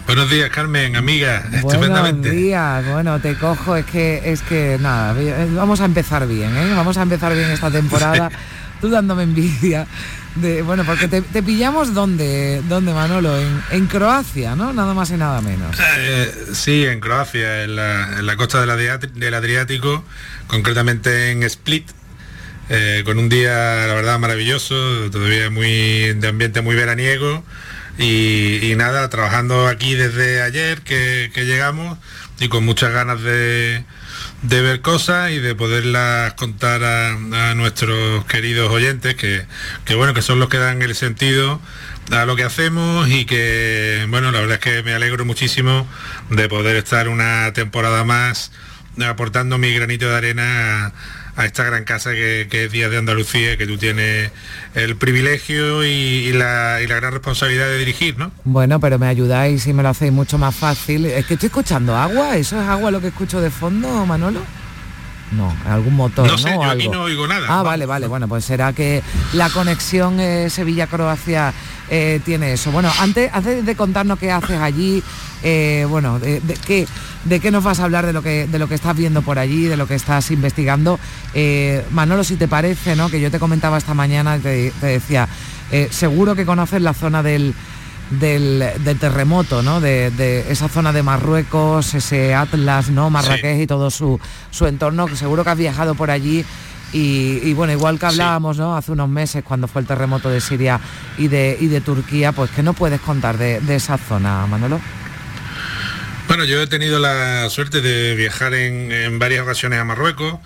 Buenos días, Carmen, amiga. Buenos Estupendamente. días, bueno, te cojo, es que, es que nada, eh, vamos a empezar bien, ¿eh? Vamos a empezar bien esta temporada. Tú dándome envidia. De, bueno, porque te, pillamos donde, donde Manolo, en, en Croacia, ¿no? Nada más y nada menos. Eh, sí, en Croacia, en la, la costa del, Adriati- del Adriático, concretamente en Split, eh, con un día, la verdad, maravilloso, todavía muy de ambiente muy veraniego. Y, y nada, trabajando aquí desde ayer que, que llegamos y con muchas ganas de, de ver cosas y de poderlas contar a, nuestros queridos oyentes que, que bueno que son los que dan el sentido a lo que hacemos y que bueno la verdad es que me alegro muchísimo de poder estar una temporada más aportando mi granito de arena a esta gran casa que, que es Días de Andalucía que tú tienes el privilegio y, y la, y la gran responsabilidad de dirigir ¿no? Bueno, pero me ayudáis y me lo hacéis mucho más fácil. Es que estoy escuchando agua, ¿eso es agua lo que escucho de fondo, Manolo? No, algún motor, No sé, yo aquí algo. no oigo nada. Ah, vale, vale, bueno, pues será que la conexión eh, Sevilla-Croacia eh, tiene eso. Bueno, antes, antes de contarnos qué haces allí, eh, bueno, de, de qué, de qué nos vas a hablar de lo que de lo que estás viendo por allí, de lo que estás investigando. Eh, Manolo, si te parece, ¿no? Que yo te comentaba esta mañana, te, te decía, seguro que conoces la zona del del, del terremoto, ¿no? De, de esa zona de Marruecos, ese Atlas, ¿no? Marrakech y todo su, su entorno, que seguro que has viajado por allí. Y, y bueno, igual que hablábamos ¿no? hace unos meses cuando fue el terremoto de Siria y de, y de Turquía, pues ¿qué no puedes contar de, de esa zona, Manolo? Bueno, yo he tenido la suerte de viajar en, en varias ocasiones a Marruecos,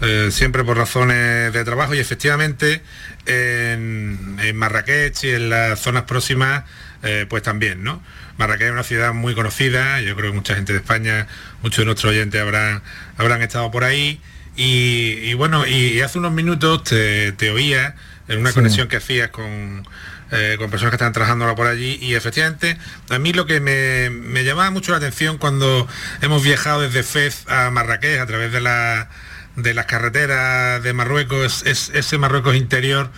eh, siempre por razones de trabajo y efectivamente en, en Marrakech y en las zonas próximas, eh, pues también, ¿no? Marrakech es una ciudad muy conocida, yo creo que mucha gente de España, muchos de nuestros oyentes habrán, habrán estado por ahí. Y, y bueno, y, hace unos minutos te, te oía en una Sí. conexión que hacías con, eh, con personas que están trabajando ahora por allí y efectivamente a mí lo que me, me llamaba mucho la atención cuando hemos viajado desde Fez a Marrakech a través de la de las carreteras de Marruecos es, ese Marruecos interior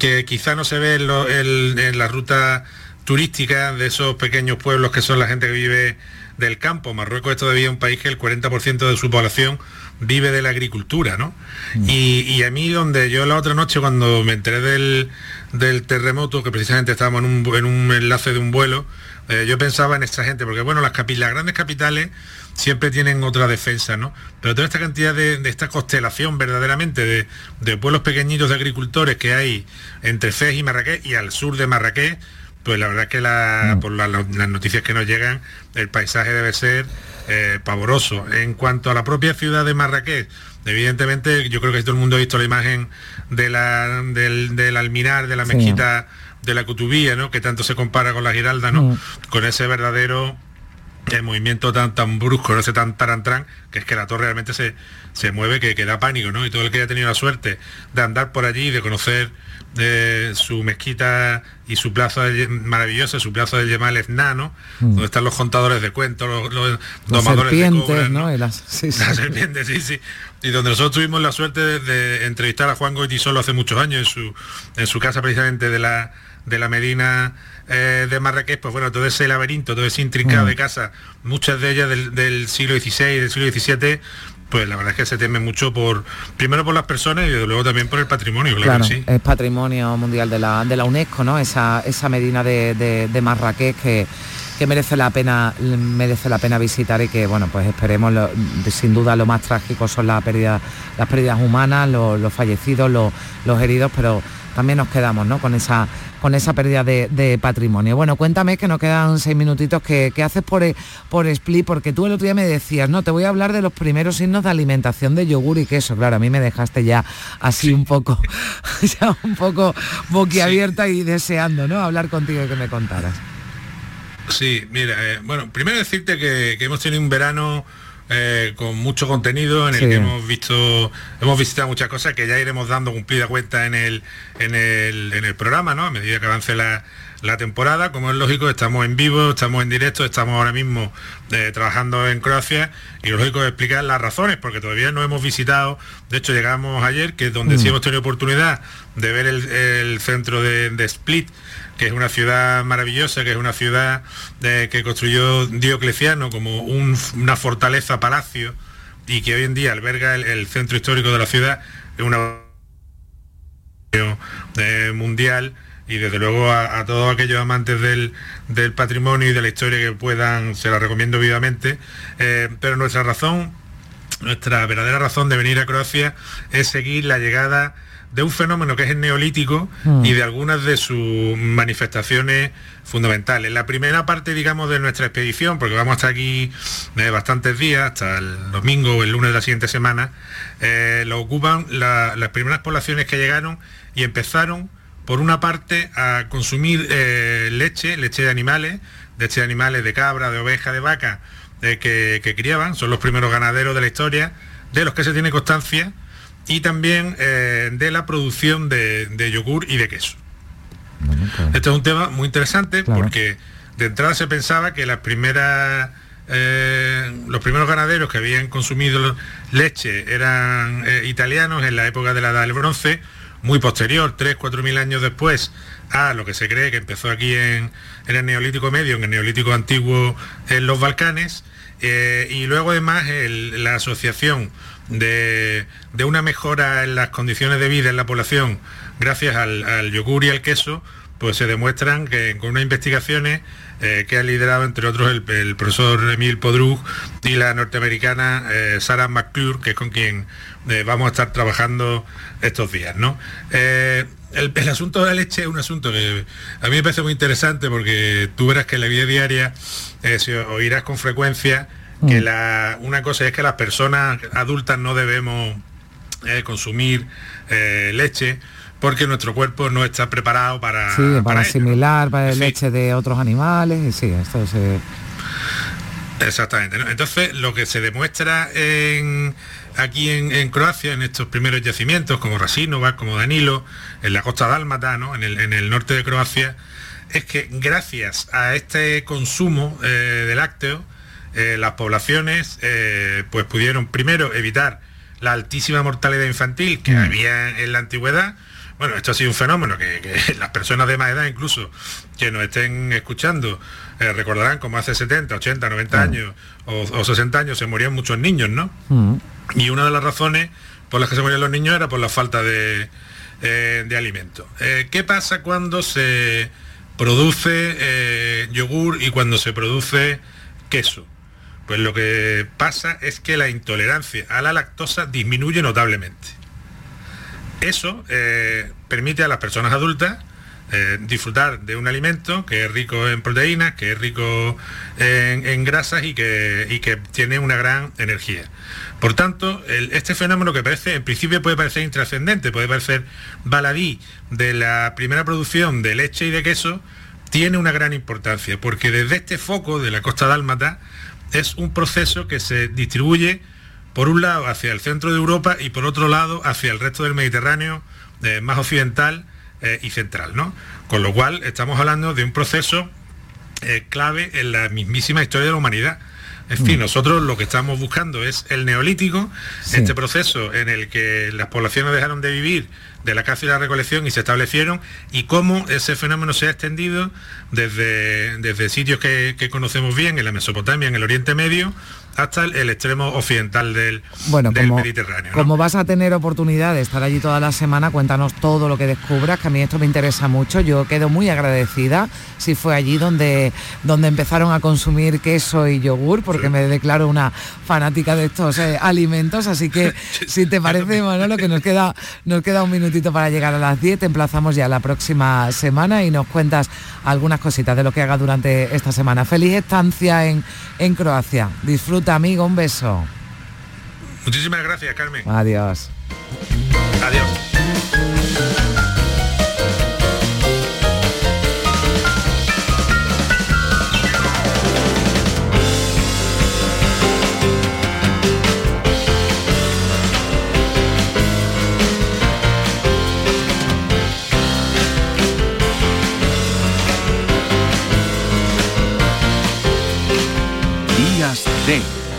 que quizá no se ve en, lo- en- en la ruta turística de esos pequeños pueblos que son la gente que vive del campo. Marruecos es todavía un país que el 40% de su población vive de la agricultura, ¿no? Y, y a mí donde yo la otra noche cuando me enteré del, del terremoto, que precisamente estábamos en un, en un enlace de un vuelo, eh, yo pensaba en esta gente, porque bueno, las, capi- las grandes capitales siempre tienen otra defensa, ¿no? Pero toda esta cantidad de, de esta constelación verdaderamente de, de pueblos pequeñitos de agricultores que hay entre Fez y Marrakech y al sur de Marrakech, pues la verdad es que la- por la- la- las noticias que nos llegan, el paisaje debe ser eh, pavoroso. En cuanto a la propia ciudad de Marrakech, evidentemente yo creo que todo el mundo ha visto la imagen de la, del, del alminar, de la Sí. mezquita de la Cutubía, ¿no? que tanto se compara con la Giralda, ¿no? Mm. con ese verdadero el movimiento tan tan brusco, no sé, tan tarantrán, que es que la torre realmente se, se mueve, que, que da pánico, ¿no? Y todo el que haya tenido la suerte de andar por allí, de conocer eh, su mezquita y su plaza de- maravillosa, su plaza del Yemal Esná, ¿no? Mm. Donde están los contadores de cuentos, los, los domadores de cobras, ¿no? Y las- sí, sí. las serpientes, sí, sí. Y donde nosotros tuvimos la suerte de, de entrevistar a Juan Goitisolo hace muchos años en su, en su casa precisamente de la, de la Medina eh, de Marrakech, pues bueno, todo ese laberinto, todo ese intrincado Mm. de casa, muchas de ellas del, del siglo XVI, del siglo XVII, pues la verdad es que se teme mucho por, primero por las personas y luego también por el patrimonio, claro, Claro, que sí. es patrimonio mundial de la, de la UNESCO, ¿no? Esa, esa medina de, de- de Marrakech que, que merece la pena merece la pena visitar y que bueno pues esperemos lo- sin duda lo más trágico son las pérdidas las pérdidas humanas los, los fallecidos los, los heridos pero también nos quedamos ¿no? con, esa, con esa pérdida de, de patrimonio. Bueno, cuéntame que nos quedan seis minutitos, ¿qué, qué haces por, e- por Split? Porque tú el otro día me decías, no, te voy a hablar de los primeros signos de alimentación de yogur y queso. Claro, a mí me dejaste ya así un poco, ya un poco boquiabierta y deseando, ¿no? Hablar contigo y que me contaras. Sí, mira, eh, bueno, primero decirte que, que hemos tenido un verano eh, con mucho contenido en el Sí. que hemos visto, hemos visitado muchas cosas que ya iremos dando cumplida cuenta en el, en el, en el programa, ¿no? A medida que avance la, la temporada, como es lógico, estamos en vivo, estamos en directo, estamos ahora mismo eh, trabajando en Croacia y lo lógico es explicar las razones, porque todavía no hemos visitado, de hecho llegamos ayer, que es donde Mm. sí hemos tenido oportunidad de ver el, el centro de, de Split, que es una ciudad maravillosa, que es una ciudad eh, que construyó Diocleciano como un- una fortaleza palacio y que hoy en día alberga el, centro histórico de la ciudad, es una eh, mundial y desde luego a, todos aquellos amantes del, del patrimonio y de la historia que puedan, se la recomiendo vivamente, Eh, pero nuestra razón, nuestra verdadera razón de venir a Croacia es seguir la llegada de un fenómeno que es el neolítico Mm. y de algunas de sus manifestaciones fundamentales. La primera parte, digamos, de nuestra expedición, porque vamos a estar aquí eh, bastantes días, hasta el domingo o el lunes de la siguiente semana, eh, lo ocupan la- las primeras poblaciones que llegaron y empezaron, por una parte, a consumir eh, leche, leche de animales, leche de animales de cabra, de oveja, de vaca, eh, que, que criaban, son los primeros ganaderos de la historia, de los que se tiene constancia, y también eh, de la producción de, de yogur y de queso. Este es un tema muy interesante porque de entrada se pensaba que las primeras eh, los primeros ganaderos que habían consumido leche eran eh, italianos en la época de la Edad del Bronce, muy posterior, 3, 4 mil años después, a lo que se cree que empezó aquí en, en el Neolítico Medio, en el Neolítico Antiguo en los Balcanes, y luego además el- la asociación de, de una mejora en las condiciones de vida en la población gracias al, yogur y al queso, pues se demuestran que con unas investigaciones eh, que ha liderado entre otros el, profesor Emil Podrug y la norteamericana eh, Sarah McClure, que es con quien eh, vamos a estar trabajando estos días. ¿no? El, el asunto de la leche es un asunto que a mí me parece muy interesante porque tú verás que en la vida diaria se oirás con frecuencia que la, una cosa es que las personas adultas no debemos eh, consumir eh, leche porque nuestro cuerpo no está preparado para, Sí, para, asimilar para leche de otros animales, y sí, esto se... Exactamente. ¿no? Entonces, lo que se demuestra en- aquí en, en Croacia, en estos primeros yacimientos, como Rasinovac, como Danilo, en la costa dálmata, ¿no? en, el, en el norte de Croacia, es que gracias a este consumo eh, de lácteos, eh, las poblaciones eh, pues pudieron primero evitar la altísima mortalidad infantil que había en la antigüedad. Bueno, esto ha sido un fenómeno que, que las personas de más edad incluso que nos estén escuchando eh, recordarán como hace 70, 80, 90 años o, o 60 años se morían muchos niños, ¿no? Y una de las razones por las que se morían los niños era por la falta de, eh, de alimento. Eh, ¿Qué pasa cuando se produce yogur y cuando se produce queso? Pues lo que pasa es que la intolerancia a la lactosa disminuye notablemente. Eso eh, permite a las personas adultas eh, disfrutar de un alimento que es rico en proteínas, que es rico en, grasas y que, y que tiene una gran energía. Por tanto, este fenómeno que parece, en principio puede parecer intrascendente, puede parecer baladí de la primera producción de leche y de queso, tiene una gran importancia, porque desde este foco de la costa dálmata es un proceso que se distribuye por un lado hacia el centro de Europa y por otro lado hacia el resto del Mediterráneo eh, más occidental eh, y central, ¿no? Con lo cual estamos hablando de un proceso eh, clave en la mismísima historia de la humanidad. En fin, nosotros lo que estamos buscando es el neolítico, este proceso en el que las poblaciones dejaron de vivir de la caza y la recolección y se establecieron y cómo ese fenómeno se ha extendido desde, desde sitios que, que conocemos bien, en la Mesopotamia, en el Oriente Medio, hasta el, el extremo occidental del, Bueno, del como, Mediterráneo. ¿no? como vas a tener oportunidad de estar allí toda la semana, cuéntanos todo lo que descubras, que a mí esto me interesa mucho. Yo quedo muy agradecida si fue allí donde, donde empezaron a consumir queso y yogur, porque me declaro una fanática de estos eh, alimentos. Así que si te parece, Manolo, que nos queda, nos queda un minutito para llegar a las 10, te emplazamos ya la próxima semana y nos cuentas algunas cositas de lo que haga durante esta semana. Feliz estancia en, en Croacia. Disfruta, amigo, un beso. Muchísimas gracias, Carmen. Adiós. Adiós. Días de